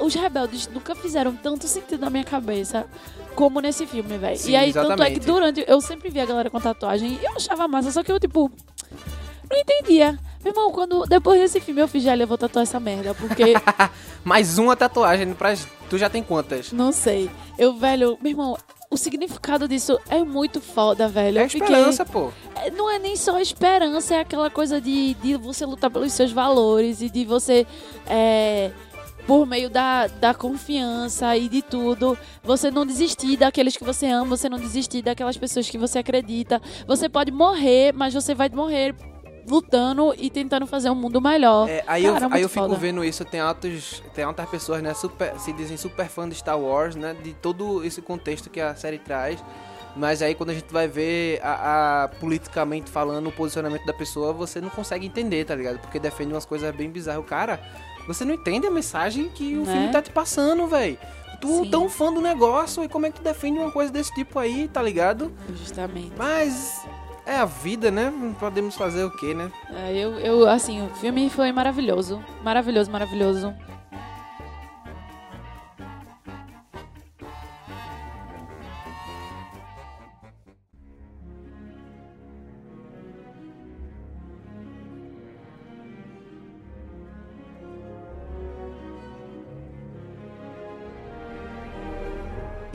os rebeldes nunca fizeram tanto sentido na minha cabeça como nesse filme, velho. E aí, tanto é exatamente. que durante. Eu sempre via a galera com tatuagem e eu achava massa, só que eu, tipo. Não entendia. Meu irmão, quando, depois desse filme eu fiz, já eu vou tatuar essa merda, porque Mais uma tatuagem pra... Tu já tem quantas? Não sei. Eu, velho, meu irmão, o significado disso é muito foda, velho. É fiquei- esperança, pô. É, Não é nem só esperança, é aquela coisa de, de você lutar pelos seus valores e de você. é, por meio da, da confiança e de tudo, você não desistir daqueles que você ama, você não desistir daquelas pessoas que você acredita. Você pode morrer, mas você vai morrer lutando e tentando fazer um mundo melhor. É, aí, Cara, eu, aí muito eu fico foda. vendo isso, tem altos, tem altas pessoas, né, super, se dizem super fã de Star Wars, né, de todo esse contexto que a série traz. Mas aí quando a gente vai ver a, a- politicamente falando o posicionamento da pessoa, você não consegue entender, tá ligado? Porque defende umas coisas bem bizarras. Cara, você não entende a mensagem que o Né? filme tá te passando, velho. Tu Sim. tão fã do negócio e como é que tu defende uma coisa desse tipo aí, tá ligado? Justamente. Mas é a vida, né? Não podemos fazer o quê, né? É, eu, eu, assim, o filme foi maravilhoso. Maravilhoso, maravilhoso.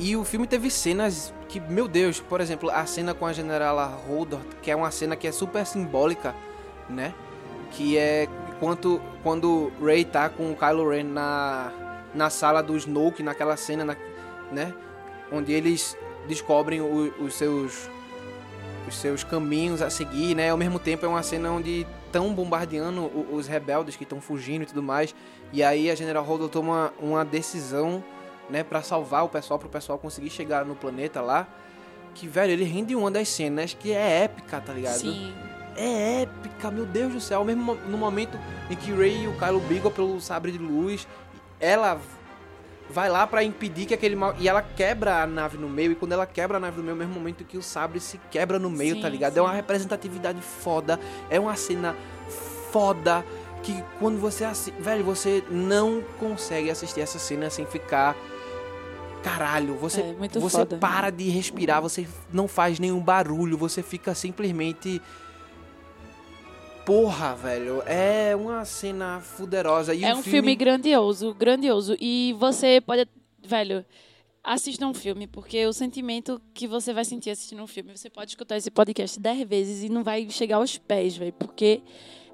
E o filme teve cenas que, meu Deus, por exemplo, a cena com a Generala Holdort, que é uma cena que é super simbólica, né? Que é quando, quando Rey tá com o Kylo Ren na, na sala do Snoke, naquela cena, na- né? Onde eles descobrem o- os seus os seus caminhos a seguir, né? Ao mesmo tempo é uma cena onde estão bombardeando os rebeldes que estão fugindo e tudo mais. E aí a General Holdo toma uma decisão, né, para salvar o pessoal, pro pessoal conseguir chegar no planeta lá. Que, velho, ele rende uma das cenas que é épica, tá ligado? Sim. É épica, meu Deus do céu. Mesmo mo- no momento em que Rey e o Kylo brigam pelo sabre de luz, ela vai lá pra impedir que aquele mal. E ela quebra a nave no meio. E quando ela quebra a nave no meio, é o mesmo momento que o sabre se quebra no meio, Sim, tá ligado? sim. É uma representatividade foda. É uma cena foda. Que quando você assi... Velho, você não consegue assistir essa cena sem ficar. Caralho, você, É, você foda. para de respirar, você não faz nenhum barulho, você fica simplesmente. Porra, velho, é uma cena fuderosa. E é um filme... grandioso, grandioso. E você pode. Velho, assista um filme, porque o sentimento que você vai sentir assistindo um filme, você pode escutar esse podcast dez vezes e não vai chegar aos pés, velho. Porque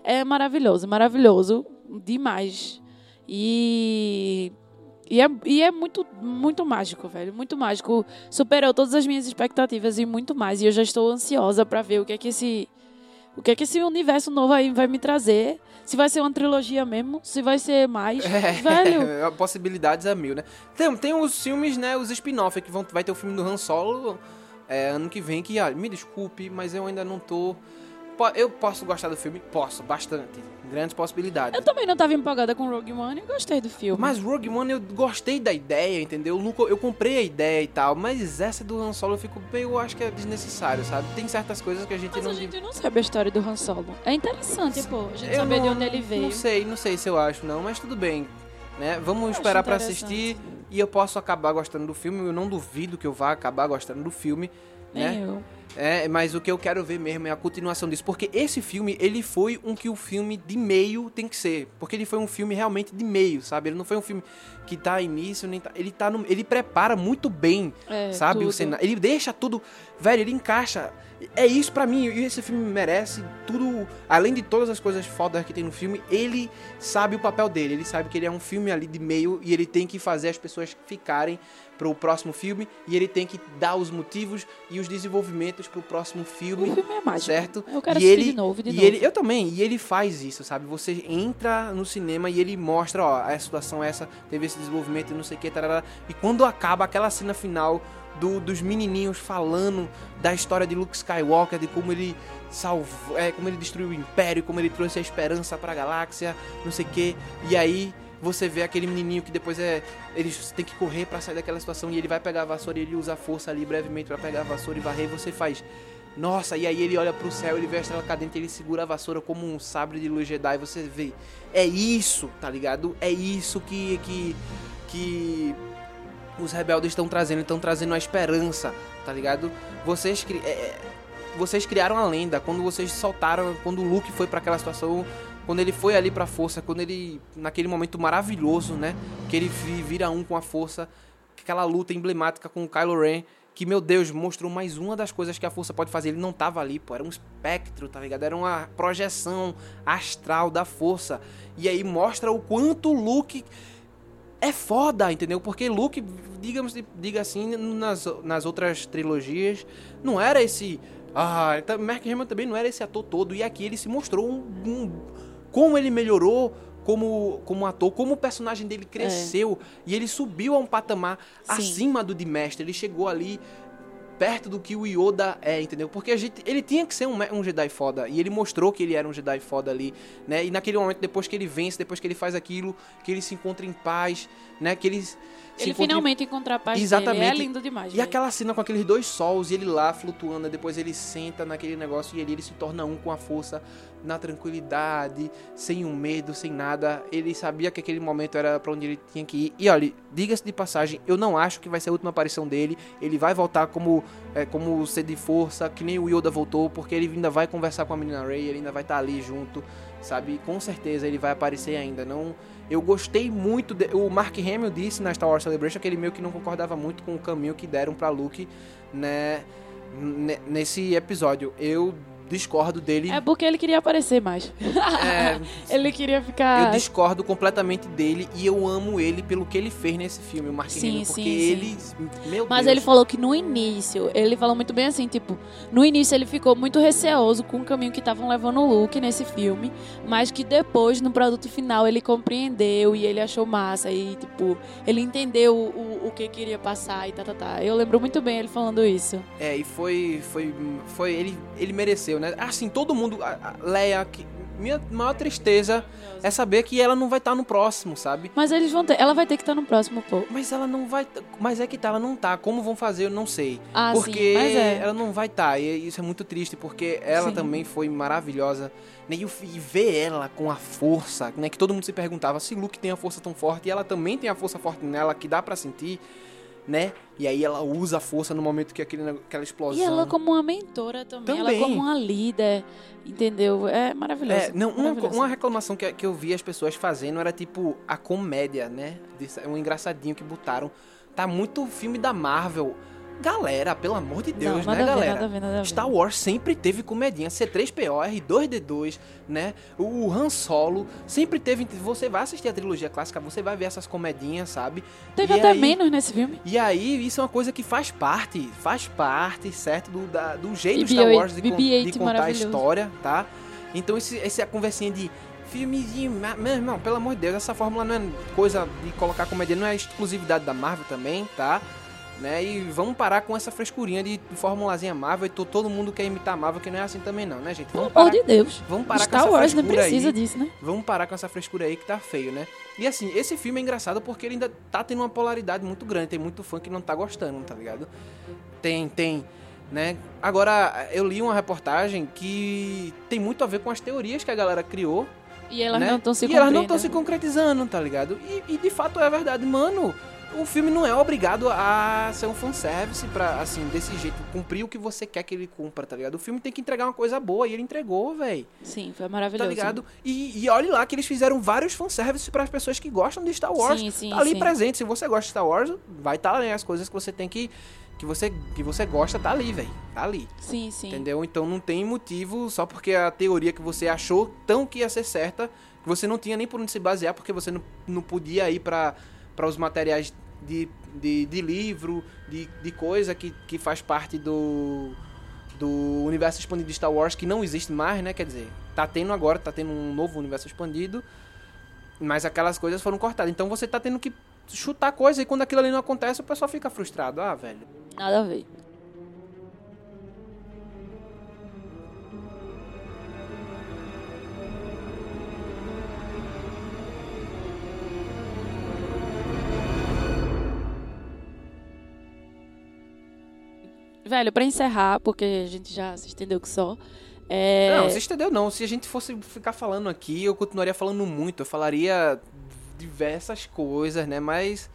é maravilhoso, maravilhoso demais. E. E é, e é muito, muito mágico, velho. Muito mágico. Superou todas as minhas expectativas e muito mais. E eu já estou ansiosa pra ver o que é que esse. O que é que esse universo novo aí vai me trazer? Se vai ser uma trilogia mesmo? Se vai ser mais? Velho. É, possibilidades a mil, né? Tem, tem os filmes, né? Os spin-off que vão, vai ter o filme do Han Solo é, ano que vem. Que, ah, me desculpe, mas eu ainda não tô. Eu posso gostar do filme? Posso, bastante. Grandes possibilidades. Eu também não tava empolgada com Rogue One e gostei do filme. Mas Rogue One eu gostei da ideia, entendeu? Eu, nunca- eu comprei a ideia e tal, mas essa do Han Solo eu fico meio, eu acho que é desnecessário, sabe? Tem certas coisas que a gente Mas não. a gente não sabe a história do Han Solo. É interessante, pô. A gente eu saber não, de onde ele veio. Não sei, não sei se eu acho não, mas tudo bem, né? Vamos esperar pra interessante. assistir e eu posso acabar gostando do filme, eu não duvido que eu vá acabar gostando do filme, né? Nem eu. É, mas o que eu quero ver mesmo é a continuação disso. Porque esse filme, ele foi um que o filme de meio tem que ser. Porque ele foi um filme realmente de meio, sabe? Ele não foi um filme que tá início, nem tá. Ele tá no. Ele prepara muito bem, É, sabe? tudo. O cenário. Ele deixa tudo. Velho, ele encaixa. É isso pra mim. E esse filme merece tudo. Além de todas as coisas fodas que tem no filme, ele sabe o papel dele. Ele sabe que ele é um filme ali de meio e ele tem que fazer as pessoas ficarem pro próximo filme e ele tem que dar os motivos e os desenvolvimentos pro próximo filme. O filme é mágico. Certo? Eu quero e assistir ele, de novo, de e novo. ele, eu também, e ele faz isso, sabe? Você entra no cinema e ele mostra, ó, a situação é essa, teve esse desenvolvimento e não sei o que, tarará. e quando acaba aquela cena final do- dos menininhos falando da história de Luke Skywalker, de como ele salvou, é, como ele destruiu o Império, como ele trouxe a esperança pra galáxia, não sei o que, e aí você vê aquele menininho que depois é. Eles têm que correr pra sair daquela situação e ele vai pegar a vassoura e ele usa a força ali brevemente pra pegar a vassoura e varrer. E você faz. Nossa, e aí ele olha pro céu, ele vê a estrela cadente, ele segura a vassoura como um sabre de luz Jedi. Você vê. É isso, tá ligado? É isso que. que. que os rebeldes estão trazendo, estão trazendo a esperança, tá ligado? Vocês, cri- é, é, vocês criaram a lenda quando vocês soltaram, quando o Luke foi pra aquela situação, quando ele foi ali pra força, quando ele naquele momento maravilhoso, né, que ele vi- vira um com a força, aquela luta emblemática com o Kylo Ren, que meu Deus, mostrou mais uma das coisas que a força pode fazer. Ele não tava ali, pô, era um espectro, tá ligado? Era uma projeção astral da força. E aí mostra o quanto Luke é foda, entendeu? Porque Luke, digamos, diga assim, nas, nas outras trilogias, não era esse. Ah, tá- Mark Hamill também não era esse ator todo. E aqui ele se mostrou um. um- como ele melhorou como, como ator, como o personagem dele cresceu. E ele subiu a um patamar Sim. acima do de mestre. Ele chegou ali perto do que o Yoda é, entendeu? Porque a gente, ele tinha que ser um, um Jedi foda. E ele mostrou que ele era um Jedi foda ali, né? E naquele momento, depois que ele vence, depois que ele faz aquilo, que ele se encontra em paz, né? Que ele Ele encontra finalmente encontra a paz Exatamente. dele. É lindo demais. e velho. aquela cena com aqueles dois sols e ele lá flutuando, depois ele senta naquele negócio e ele, ele se torna um com a força, na tranquilidade, sem um medo, sem nada. Ele sabia que aquele momento era pra onde ele tinha que ir. E olha, diga-se de passagem, eu não acho que vai ser a última aparição dele. Ele vai voltar como é, como ser de força, que nem o Yoda voltou, porque ele ainda vai conversar com a menina Rey, ele ainda vai estar ali junto, sabe? Com certeza ele vai aparecer ainda. Não, eu gostei muito. De, o Mark Hamill disse na Star Wars Celebration que ele meio que não concordava muito com o caminho que deram para Luke, né? ne- Nesse episódio. Eu discordo dele. É porque ele queria aparecer mais. É, ele queria ficar. eu discordo completamente dele e eu amo ele pelo que ele fez nesse filme, o Hamill, porque sim, ele, meu Mas Deus. ele falou que no início, ele falou muito bem assim, tipo, no início ele ficou muito receoso com o caminho que estavam levando o Luke nesse filme, mas que depois, no produto final, ele compreendeu e ele achou massa e, tipo, ele entendeu o, o que queria passar e tá, tá, tá. Eu lembro muito bem ele falando isso. É, e foi. Foi. Foi. Ele, ele mereceu, né? Assim, todo mundo. A, a Leia, que, minha maior tristeza é saber que ela não vai estar no próximo, sabe? Mas eles vão ter, ela vai ter que estar no próximo, pô. Mas ela não vai. Mas é que tá, ela não tá. Como vão fazer, eu não sei. Ah, porque sim, mas é. ela não vai estar. E isso é muito triste, porque ela Sim. também foi maravilhosa. né? E, e ver ela com a força, né? Que todo mundo se perguntava se Luke tem a força tão forte. E ela também tem a força forte nela, que dá pra sentir, né? E aí ela usa a força no momento que aquele, aquela explosão. E ela como uma mentora também, ela Também. como uma líder, entendeu? É maravilhoso. É, não, uma, maravilhoso. uma reclamação que, que eu vi as pessoas fazendo era tipo a comédia, né? Desse- Um engraçadinho que botaram. Tá muito filme da Marvel. Galera, pelo amor de Deus, Não, né, ver, galera? nada ver, nada ver. Star Wars sempre teve comedinha. C3PO, R2D2, né? O Han Solo sempre teve. Você vai assistir a trilogia clássica, você vai ver essas comedinhas, sabe? Teve E até aí- menos nesse filme. E aí, isso é uma coisa que faz parte, faz parte, certo? Do, da- do jeito BB-8 Star Wars de, BB-8 de contar a história, tá? Então, esse, essa conversinha de filmezinho, meu irmão, pelo amor de Deus, essa fórmula não é coisa de colocar comédia, não é exclusividade da Marvel também, tá? Né? E vamos parar com essa frescurinha de formulazinha Marvel e to- todo mundo quer imitar Marvel, que não é assim também não, né, gente? Pelo Vamos amor parar, de Deus. vamos parar com Star essa Wars não frescura precisa aí. disso, né? Vamos parar com essa frescura aí que tá feio, né? E assim, esse filme é engraçado porque ele ainda tá tendo uma polaridade muito grande. Tem muito fã que não tá gostando, tá ligado? Tem, tem, né? Agora, eu li uma reportagem que tem muito a ver com as teorias que a galera criou. E elas né? não estão se E elas não estão se concretizando, tá ligado? E, e de fato é verdade. Mano, o filme não é obrigado a ser um fanservice pra, assim, desse jeito, cumprir o que você quer que ele cumpra, tá ligado? O filme tem que entregar uma coisa boa e ele entregou, velho. Sim, foi Tá maravilhoso. ligado? E, e olhe lá que eles fizeram vários fanservices para as pessoas que gostam de Star Wars. Sim, sim, tá ali sim. presente. Se você gosta de Star Wars, vai estar tá, né, as coisas que você tem que. Que você, que você gosta, tá ali, velho. Tá ali. Sim, sim. Entendeu? Então não tem motivo, só porque a teoria que você achou tão que ia ser certa, que você não tinha nem por onde se basear, porque você não, não podia ir para os materiais de, de, de livro, de, de coisa que, que faz parte do, do universo expandido de Star Wars, que não existe mais, né? Quer dizer, tá tendo agora, tá tendo um novo universo expandido, mas aquelas coisas foram cortadas. Então você tá tendo que chutar coisa e quando aquilo ali não acontece, o pessoal fica frustrado. Ah, velho. Nada a ver. Velho, pra encerrar, porque a gente já se estendeu que só. É... Não, você entendeu não. Se a gente fosse ficar falando aqui, eu continuaria falando muito. Eu falaria diversas coisas, né? Mas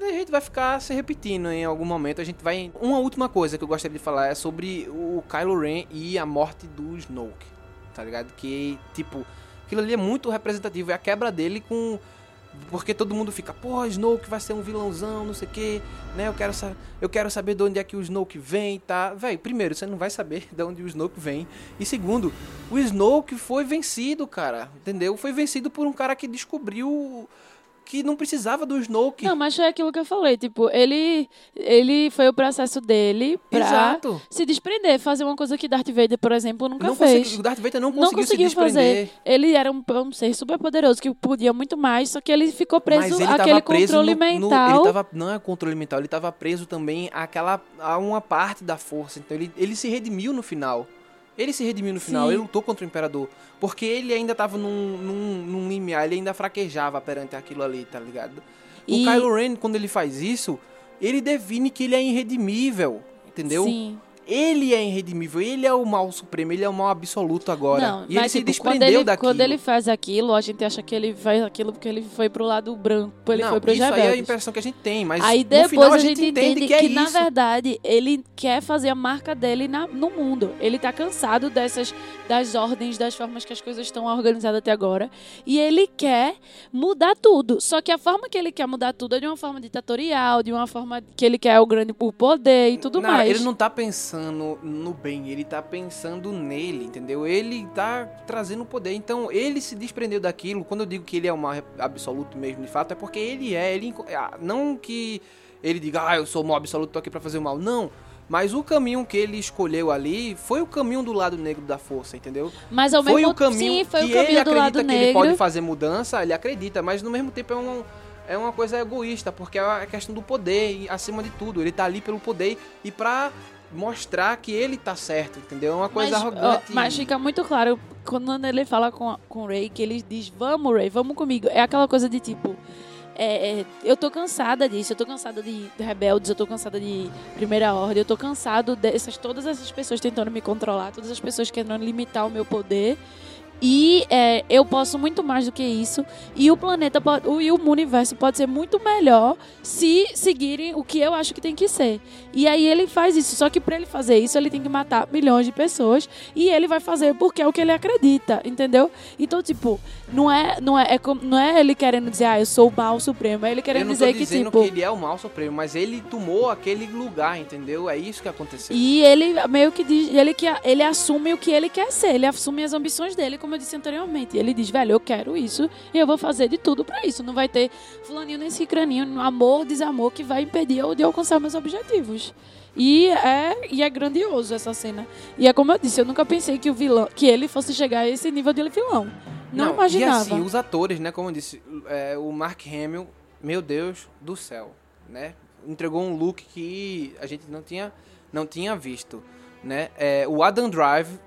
a gente vai ficar se repetindo em algum momento. A gente vai. Uma última coisa que eu gostaria de falar é sobre o Kylo Ren e a morte do Snoke. Tá ligado? Que, tipo, aquilo ali é muito representativo. É a quebra dele com. Porque todo mundo fica, pô, Snoke vai ser um vilãozão, não sei o que, né? Eu quero, eu quero saber de onde é que o Snoke vem, tá? Véi, primeiro, você não vai saber de onde o Snoke vem. E segundo, o Snoke foi vencido, cara, entendeu? Foi vencido por um cara que descobriu que não precisava do Snoke. Não, mas foi aquilo que eu falei, tipo, ele ele foi o processo dele pra Exato. se desprender, fazer uma coisa que Darth Vader, por exemplo, nunca Não fez. consegui- o Darth Vader não não conseguiu, conseguiu se desprender. fazer. Ele era um, um ser super poderoso que podia muito mais, só que ele ficou preso ele àquele preso controle no, no- mental. ele tava, não é controle mental, ele tava preso também àquela, a uma parte da força. Então ele, ele se redimiu no final. Ele se redimiu no final, Sim. ele lutou contra o Imperador. Porque ele ainda tava num, num, num limiar, ele ainda fraquejava perante aquilo ali, tá ligado? E- O Kylo Ren, quando ele faz isso, ele define que ele é irredimível, entendeu? Sim. Ele é irredimível, ele é o mal supremo, ele é o mal absoluto agora. Não, e ele mas se tipo, quando desprendeu ele, daquilo. quando ele faz aquilo, a gente acha que ele faz aquilo porque ele foi pro lado branco, ele não, foi pros isso aí é a impressão que a gente tem, mas Aí no depois final a gente entende, que, é na isso. verdade ele quer fazer a marca dele na- no mundo. Ele tá cansado dessas das ordens, das formas que as coisas estão organizadas até agora, e ele quer mudar tudo. Só que a forma que ele quer mudar tudo é de uma forma ditatorial, de uma forma que ele quer o grande o poder e tudo Não, mais. Ele não tá pensando no bem, ele tá pensando nele, entendeu? Ele tá trazendo poder. Então, ele se desprendeu daquilo. Quando eu digo que ele é o mal absoluto mesmo, de fato, é porque ele é. Ele, ah, não que ele diga, ah, eu sou o mal absoluto, tô aqui pra fazer o mal. Não. Mas o caminho que ele escolheu ali foi o caminho do lado negro da força, entendeu? Mas ao foi mesmo o caminho sim, foi que o caminho ele do lado acredita que ele negro. pode fazer mudança, ele acredita, mas no mesmo tempo é um é uma coisa egoísta, porque é a questão do poder e acima de tudo, ele tá ali pelo poder e pra mostrar que ele tá certo, entendeu? É uma coisa mas, arrogante. ó, mas fica muito claro quando ele fala com, com o Ray que ele diz: Vamos, Ray, vamos comigo. É aquela coisa de tipo. é, é, eu tô cansada disso, eu tô cansada de rebeldes, eu tô cansada de primeira ordem, eu tô cansado dessas todas essas pessoas tentando me controlar, todas as pessoas querendo limitar o meu poder. E é, eu posso muito mais do que isso. E o planeta pode, o, e o universo pode ser muito melhor se seguirem o que eu acho que tem que ser. E aí ele faz isso. Só que pra ele fazer isso, ele tem que matar milhões de pessoas. E ele vai fazer porque é o que ele acredita, entendeu? Então, tipo, não é, não é, é como- não é ele querendo dizer, ah, eu sou o mal supremo. É ele querendo dizer que, dizendo tipo. que ele é o mal supremo, mas ele tomou aquele lugar, entendeu? É isso que aconteceu. E ele meio que diz, ele que ele assume o que ele quer ser, ele assume as ambições dele, como eu disse anteriormente. Ele diz, velho, eu quero isso e eu vou fazer de tudo pra isso. Não vai ter fulaninho nem cicraninho, amor, desamor que vai impedir eu de alcançar meus objetivos. E é, e é grandioso essa cena. E é como eu disse, eu nunca pensei que o vilão, que ele fosse chegar a esse nível de vilão. Não, imaginava. E assim, os atores, né, como eu disse, é, o Mark Hamill, meu Deus do céu, né? Entregou um look que a gente não tinha, não tinha visto, né? É, o Adam Drive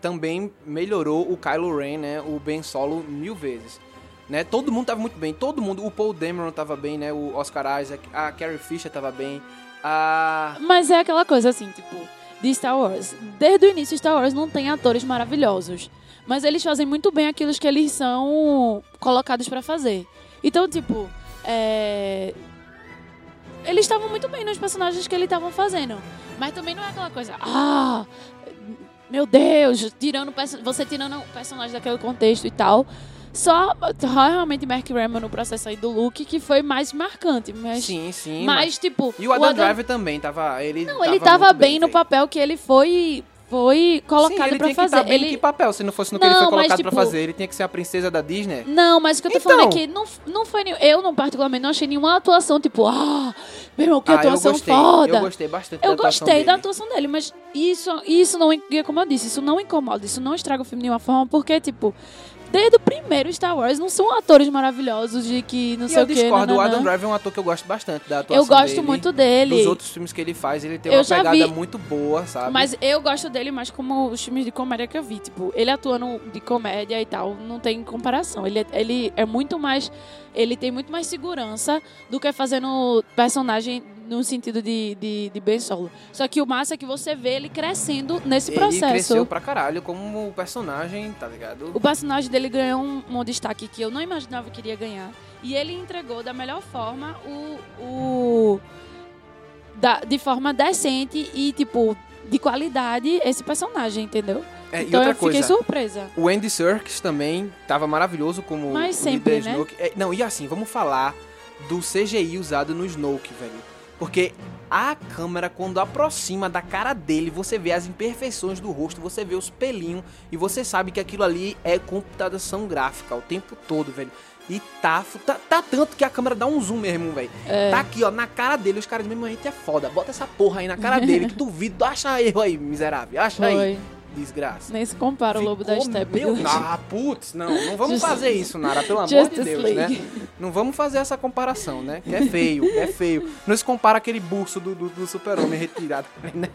também melhorou o Kylo Ren, né? O Ben Solo mil vezes. Né? Todo mundo tava muito bem, todo mundo, o Paul Dameron tava bem, né? O Oscar Isaac, a Carrie Fisher tava bem, a Mas é aquela coisa assim, tipo, de Star Wars. Desde o início, Star Wars não tem atores maravilhosos. Mas eles fazem muito bem aquilo que eles são colocados pra fazer. Então, tipo, é... eles estavam muito bem nos personagens que eles estavam fazendo. Mas também não é aquela coisa, ah, meu Deus, tirando você tirando o personagem daquele contexto e tal. Só realmente Mark Hamill no processo aí do look que foi mais marcante. Mas, sim, sim, mas, tipo, E o Adam, Driver também tava. Ele não, ele tava muito bem, no papel que ele foi foi colocado pra tinha fazer. Que tá ele que papel? Se não fosse no que ele Não, foi mas, colocado pra tipo- fazer, ele tinha que ser a princesa da Disney. Não, mas o que eu tô Então. falando é que não, não foi eu não particularmente não achei nenhuma atuação tipo, ah, meu irmão, que ah, eu atuação gostei. foda. Eu gostei bastante Eu da atuação gostei da atuação dele, mas isso, isso não, como eu disse, isso não incomoda, isso não estraga o filme de nenhuma forma, porque, tipo, desde o primeiro Star Wars não são atores maravilhosos de que não E sei eu o que. discordo, o Adam Driver é um ator que eu gosto bastante da atuação Eu gosto dele. muito dele. Dos outros filmes que ele faz, ele tem Eu uma pegada vi- muito boa, sabe? Mas eu gosto dele mais como os filmes de comédia que eu vi. Tipo, ele atuando de comédia e tal, não tem comparação. Ele, é- ele é muito mais. Ele tem muito mais segurança do que fazendo personagem no sentido de, de, de Ben Solo. Só que o massa é que você vê ele crescendo nesse ele processo. cresceu pra caralho como personagem, tá ligado? O personagem dele ganhou um, um destaque que eu não imaginava que iria ganhar. E ele entregou da melhor forma o. o da- de forma decente e, tipo, de qualidade esse personagem, entendeu? É, então eu fiquei coisa, surpresa. o Andy Serkis também tava maravilhoso como Mas o sempre, líder né? Snoke. É, não, e assim, vamos falar do CGI usado no Snoke, velho. Porque a câmera, quando aproxima da cara dele, você vê as imperfeições do rosto, você vê os pelinhos, e você sabe que aquilo ali é computação gráfica o tempo todo, velho. E tá, tá, tá tanto que a câmera dá um zoom mesmo, velho. É. Tá aqui, ó, na cara dele. Os caras mesmo, a gente é foda. Bota essa porra aí na cara dele, que duvido. Acha erro aí, miserável. Acha aí. Desgraça. Nem se compara o Lobo da Steppe. Meu, ah, putz, não, não vamos Just- fazer isso, Nara, pelo amor de Deus, League. né? Não vamos fazer essa comparação, né? Que é feio, que é feio. Não se compara aquele buço do, do, do super-homem retirado, né?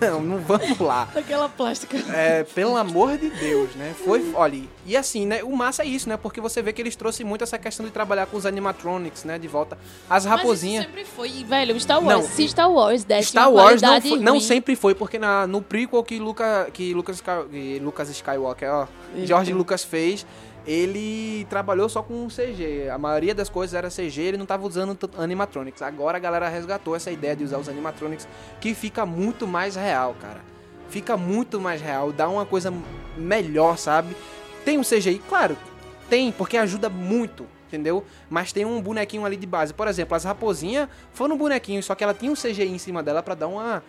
Não, não vamos lá. Daquela plástica. É, pelo amor de Deus, né? Foi, olha, e assim, né? O massa é isso, né? Porque você vê que eles trouxeram muito essa questão de trabalhar com os animatronics, né? De volta. As raposinhas. Mas isso sempre foi. Velho, Star Wars. Não, se Star Wars desse Star Wars não, foi- não sempre foi, porque na, no prequel que, Luca, que que Lucas Skywalker, ó. George Lucas fez, ele trabalhou só com CG. A maioria das coisas era CG, ele não tava usando animatronics. Agora a galera resgatou essa ideia de usar os animatronics, que fica muito mais real, cara. Fica muito mais real, dá uma coisa melhor, sabe? Tem um CGI, claro, tem, porque ajuda muito, entendeu? Mas tem um bonequinho ali de base. Por exemplo, as raposinhas foram bonequinhos, só que ela tinha um CGI em cima dela pra dar uma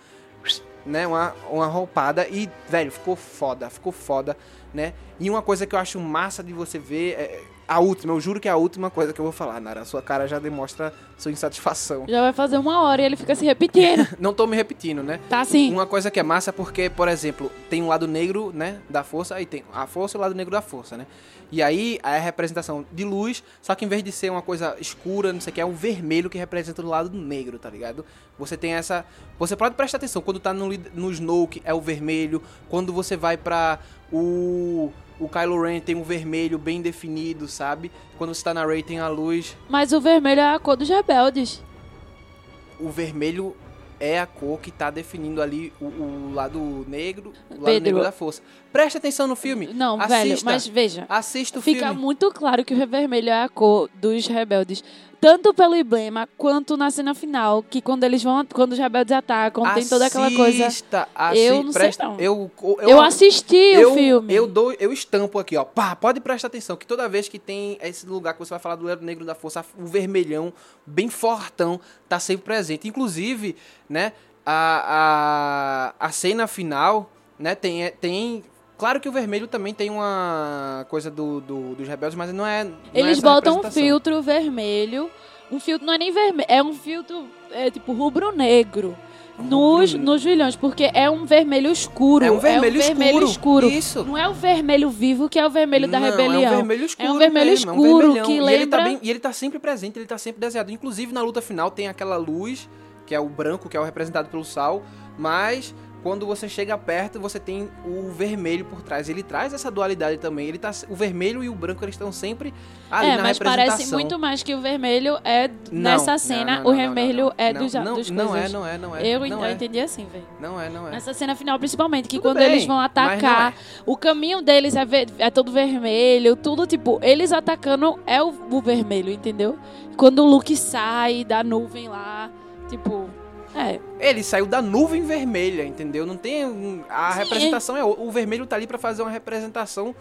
né, uma, uma roupada e, velho, ficou foda, ficou foda, né? E uma coisa que eu acho massa de você ver é a última, eu juro que é a última coisa que eu vou falar, Nara. A sua cara já demonstra sua insatisfação. Já vai fazer uma hora e ele fica se repetindo. Não tô me repetindo, né? Tá assim. Uma coisa que é massa é porque, por exemplo, tem um lado negro, né, da força, aí tem a força e o lado negro da força, né? E aí é a representação de luz, só que em vez de ser uma coisa escura, não sei o que, é um vermelho que representa o lado negro, tá ligado? Você tem essa. Você pode prestar atenção, quando tá no, no Snoke é o vermelho, quando você vai pra o. O Kylo Ren tem um vermelho bem definido, sabe? Quando você tá na Rey tem a luz. Mas o vermelho é a cor dos rebeldes. o vermelho é a cor que tá definindo ali o, o lado negro, o lado Pedro. negro da força. Preste atenção no filme. Não, Assista. velho, mas veja. Assista o Fica filme. muito claro que o vermelho é a cor dos rebeldes. Tanto pelo emblema quanto na cena final, que quando eles vão, quando os rebeldes atacam, tem toda aquela coisa. Assista, assi- Eu não sei presta- não. Eu, eu, Eu, assisti eu, o filme. Eu dou, eu estampo aqui, ó. Pá, pode prestar atenção que toda vez que tem esse lugar que você vai falar do lado negro da força, o vermelhão, bem fortão, tá sempre presente. Inclusive, né, a, a, a cena final, né, tem, tem Claro que o vermelho também tem uma coisa do, do- dos rebeldes, mas não é. não é Eles essa botam um filtro vermelho. Um filtro não é nem vermelho, é um filtro é, tipo rubro-negro. Nos, nos vilões, porque é um vermelho escuro. É um vermelho, vermelho escuro. escuro. Isso. Não é o vermelho vivo que é o vermelho da Não, rebelião. É um vermelho escuro. É um vermelho mesmo, é um escuro que e Ele tá bem- e ele tá sempre presente, ele tá sempre desenhado. Inclusive na luta final tem aquela luz, que é o branco, que é o representado pelo sal, mas quando você chega perto, você tem o vermelho por trás. Ele traz essa dualidade também. Ele tá, o vermelho e o branco eles estão sempre ali é, na mas representação. parece muito mais que o vermelho é Não, nessa cena, não, o não, não, vermelho é dos, não, dos não é, não é, não é. Eu, não então, é. entendi assim, velho. Não é, não é. Nessa cena final, principalmente, que Tudo quando bem, eles vão não atacar, é. o caminho deles é, ver- é todo vermelho, tudo tipo, eles atacando é o, o vermelho, entendeu? Quando o Luke sai da nuvem lá, tipo, é, Ele saiu da nuvem vermelha, entendeu? Não tem. um- A Sim. representação é. o- vermelho tá ali pra fazer uma representação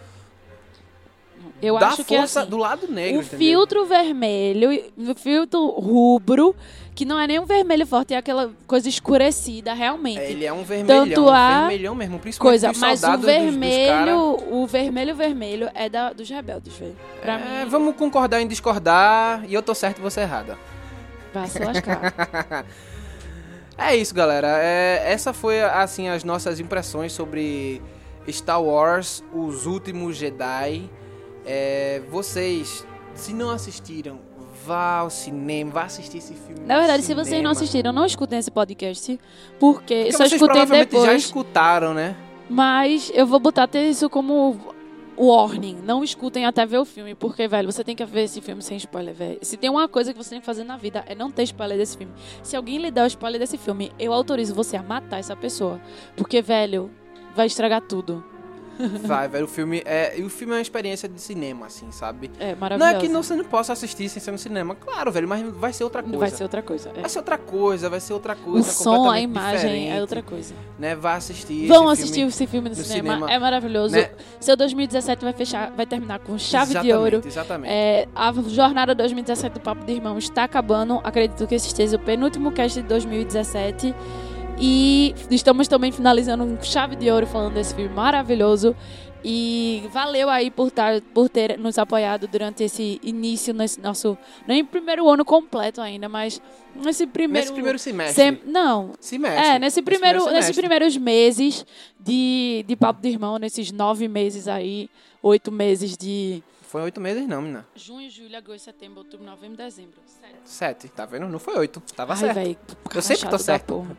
eu da acho que é força assim, do lado negro. o entendeu? filtro vermelho, o filtro rubro, que não é nem um vermelho forte, é aquela coisa escurecida, realmente. É, ele é um vermelhão, Tanto a vermelhão mesmo, principalmente coisa, mas o soldados dos- dos vermelho, o vermelho vermelho é da, dos rebeldes, velho. Pra É, mim, vamos concordar em discordar e eu tô certo e você errada. vai se lascar. É isso, galera. É, essa foi assim as nossas impressões sobre Star Wars, Os Últimos Jedi. É, vocês, se não assistiram, vá ao cinema, vá assistir esse filme. Na verdade, se vocês não assistiram, não escutem esse podcast, porque, Porque só vocês escutem provavelmente já depois. escutaram, né? Mas eu vou botar até isso como warning. Não escutem até ver o filme, porque, velho, você tem que ver esse filme sem spoiler, velho. Se tem uma coisa que você tem que fazer na vida é não ter spoiler desse filme. Se alguém lhe der o spoiler desse filme, eu autorizo você a matar essa pessoa. Porque, velho, vai estragar tudo. Vai, velho. O filme é. O filme é uma experiência de cinema, assim, sabe? É Não maravilhoso. é que não, você não possa assistir sem ser no cinema. Claro, velho, mas vai ser outra coisa. Vai ser outra coisa. é. Vai ser outra coisa, vai ser outra O coisa. som, a imagem é outra coisa. Né? Vai assistir. Vão assistir filme. esse filme no, no cinema. cinema, É maravilhoso. né? Seu 2017 vai fechar, vai terminar com chave de Exatamente, ouro. Exatamente. É, a jornada 2017 do Papo de Irmão está acabando. Acredito que esse esteja o penúltimo cast de 2017. E estamos também finalizando um chave de ouro falando desse filme maravilhoso. E valeu aí por, tar, por ter nos apoiado durante esse início, nesse nosso. Nem primeiro ano completo ainda, mas nesse primeiro. Nesse primeiro semestre. sem- não. Semestre. É, nesse primeiro, nesses semestre. primeiros meses de, de Papo de Irmão, nesses nove meses aí, oito meses de Foi oito meses, não, menina. junho, julho, agosto, setembro, outubro, novembro, dezembro. Sete. Sete, tá vendo? Não foi oito. Tava Ai, certo. véi, Eu sempre tô certo. porra.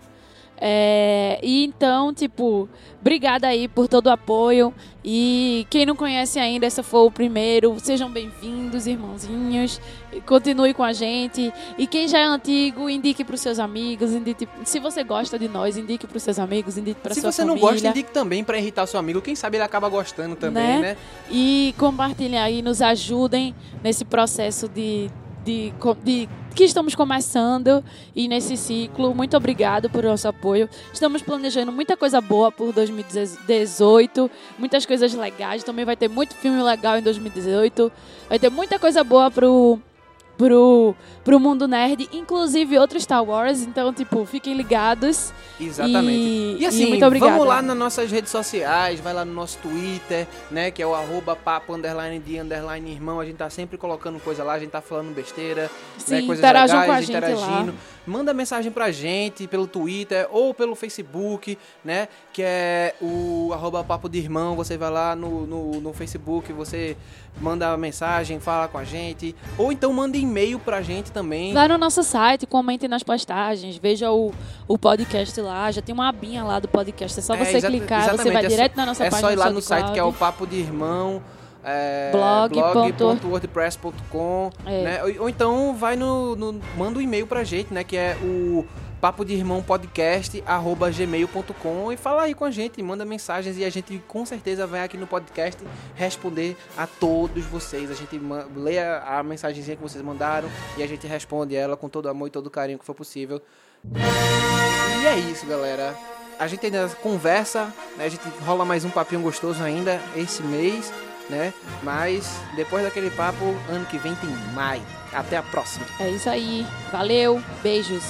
É, e então, tipo, obrigada aí por todo o apoio. E quem não conhece ainda, esse foi o primeiro. Sejam bem-vindos, irmãozinhos. Continue com a gente. E quem já é antigo, indique pros seus amigos. Indique, se você gosta de nós, indique pros seus amigos, indique Se sua você não família. gosta, indique também pra irritar seu amigo. Quem sabe ele acaba gostando também, Né? né? E compartilhem aí, nos ajudem nesse processo de, de, de que estamos começando e nesse ciclo. Muito obrigado por nosso apoio. Estamos planejando muita coisa boa por 2018, muitas coisas legais. Também vai ter muito filme legal em 2018. Vai ter muita coisa boa pro pro pro mundo nerd, inclusive outro Star Wars. Então, tipo, fiquem ligados. Exatamente. E, E assim, muito obrigada. vamos lá nas nossas redes sociais, vai lá no nosso Twitter, né? Que é o arroba papo underline de underline irmão. A gente tá sempre colocando coisa lá, a gente tá falando besteira, Sim, né? Coisas legais, com a gente interagindo. lá. Manda mensagem pra gente pelo Twitter ou pelo Facebook, né? Que é o arroba papo de irmão. Você vai lá no, no, no Facebook, você manda mensagem, fala com a gente. Ou então manda e-mail pra gente também. Vai no nosso site, comentem nas postagens, veja o, o podcast lá, já tem uma abinha lá do podcast, é só É, você clicar, você vai é direto na nossa é página só ir lá no site que é o papo de irmão é, Blog blog.wordpress.com É. né? ou, ou então vai no, no- manda um e-mail pra gente né que é o papo de irmão podcast arroba gmail.com e fala aí com a gente manda mensagens e a gente com certeza vai aqui no podcast responder a todos vocês a gente lê a, a mensagenzinha que vocês mandaram e a gente responde ela com todo amor e todo carinho que for possível e é isso, galera. A gente ainda conversa, né? A gente rola mais um papinho gostoso ainda esse mês, né? Mas depois daquele papo, ano que vem tem mais. Até a próxima. É isso aí, valeu, beijos.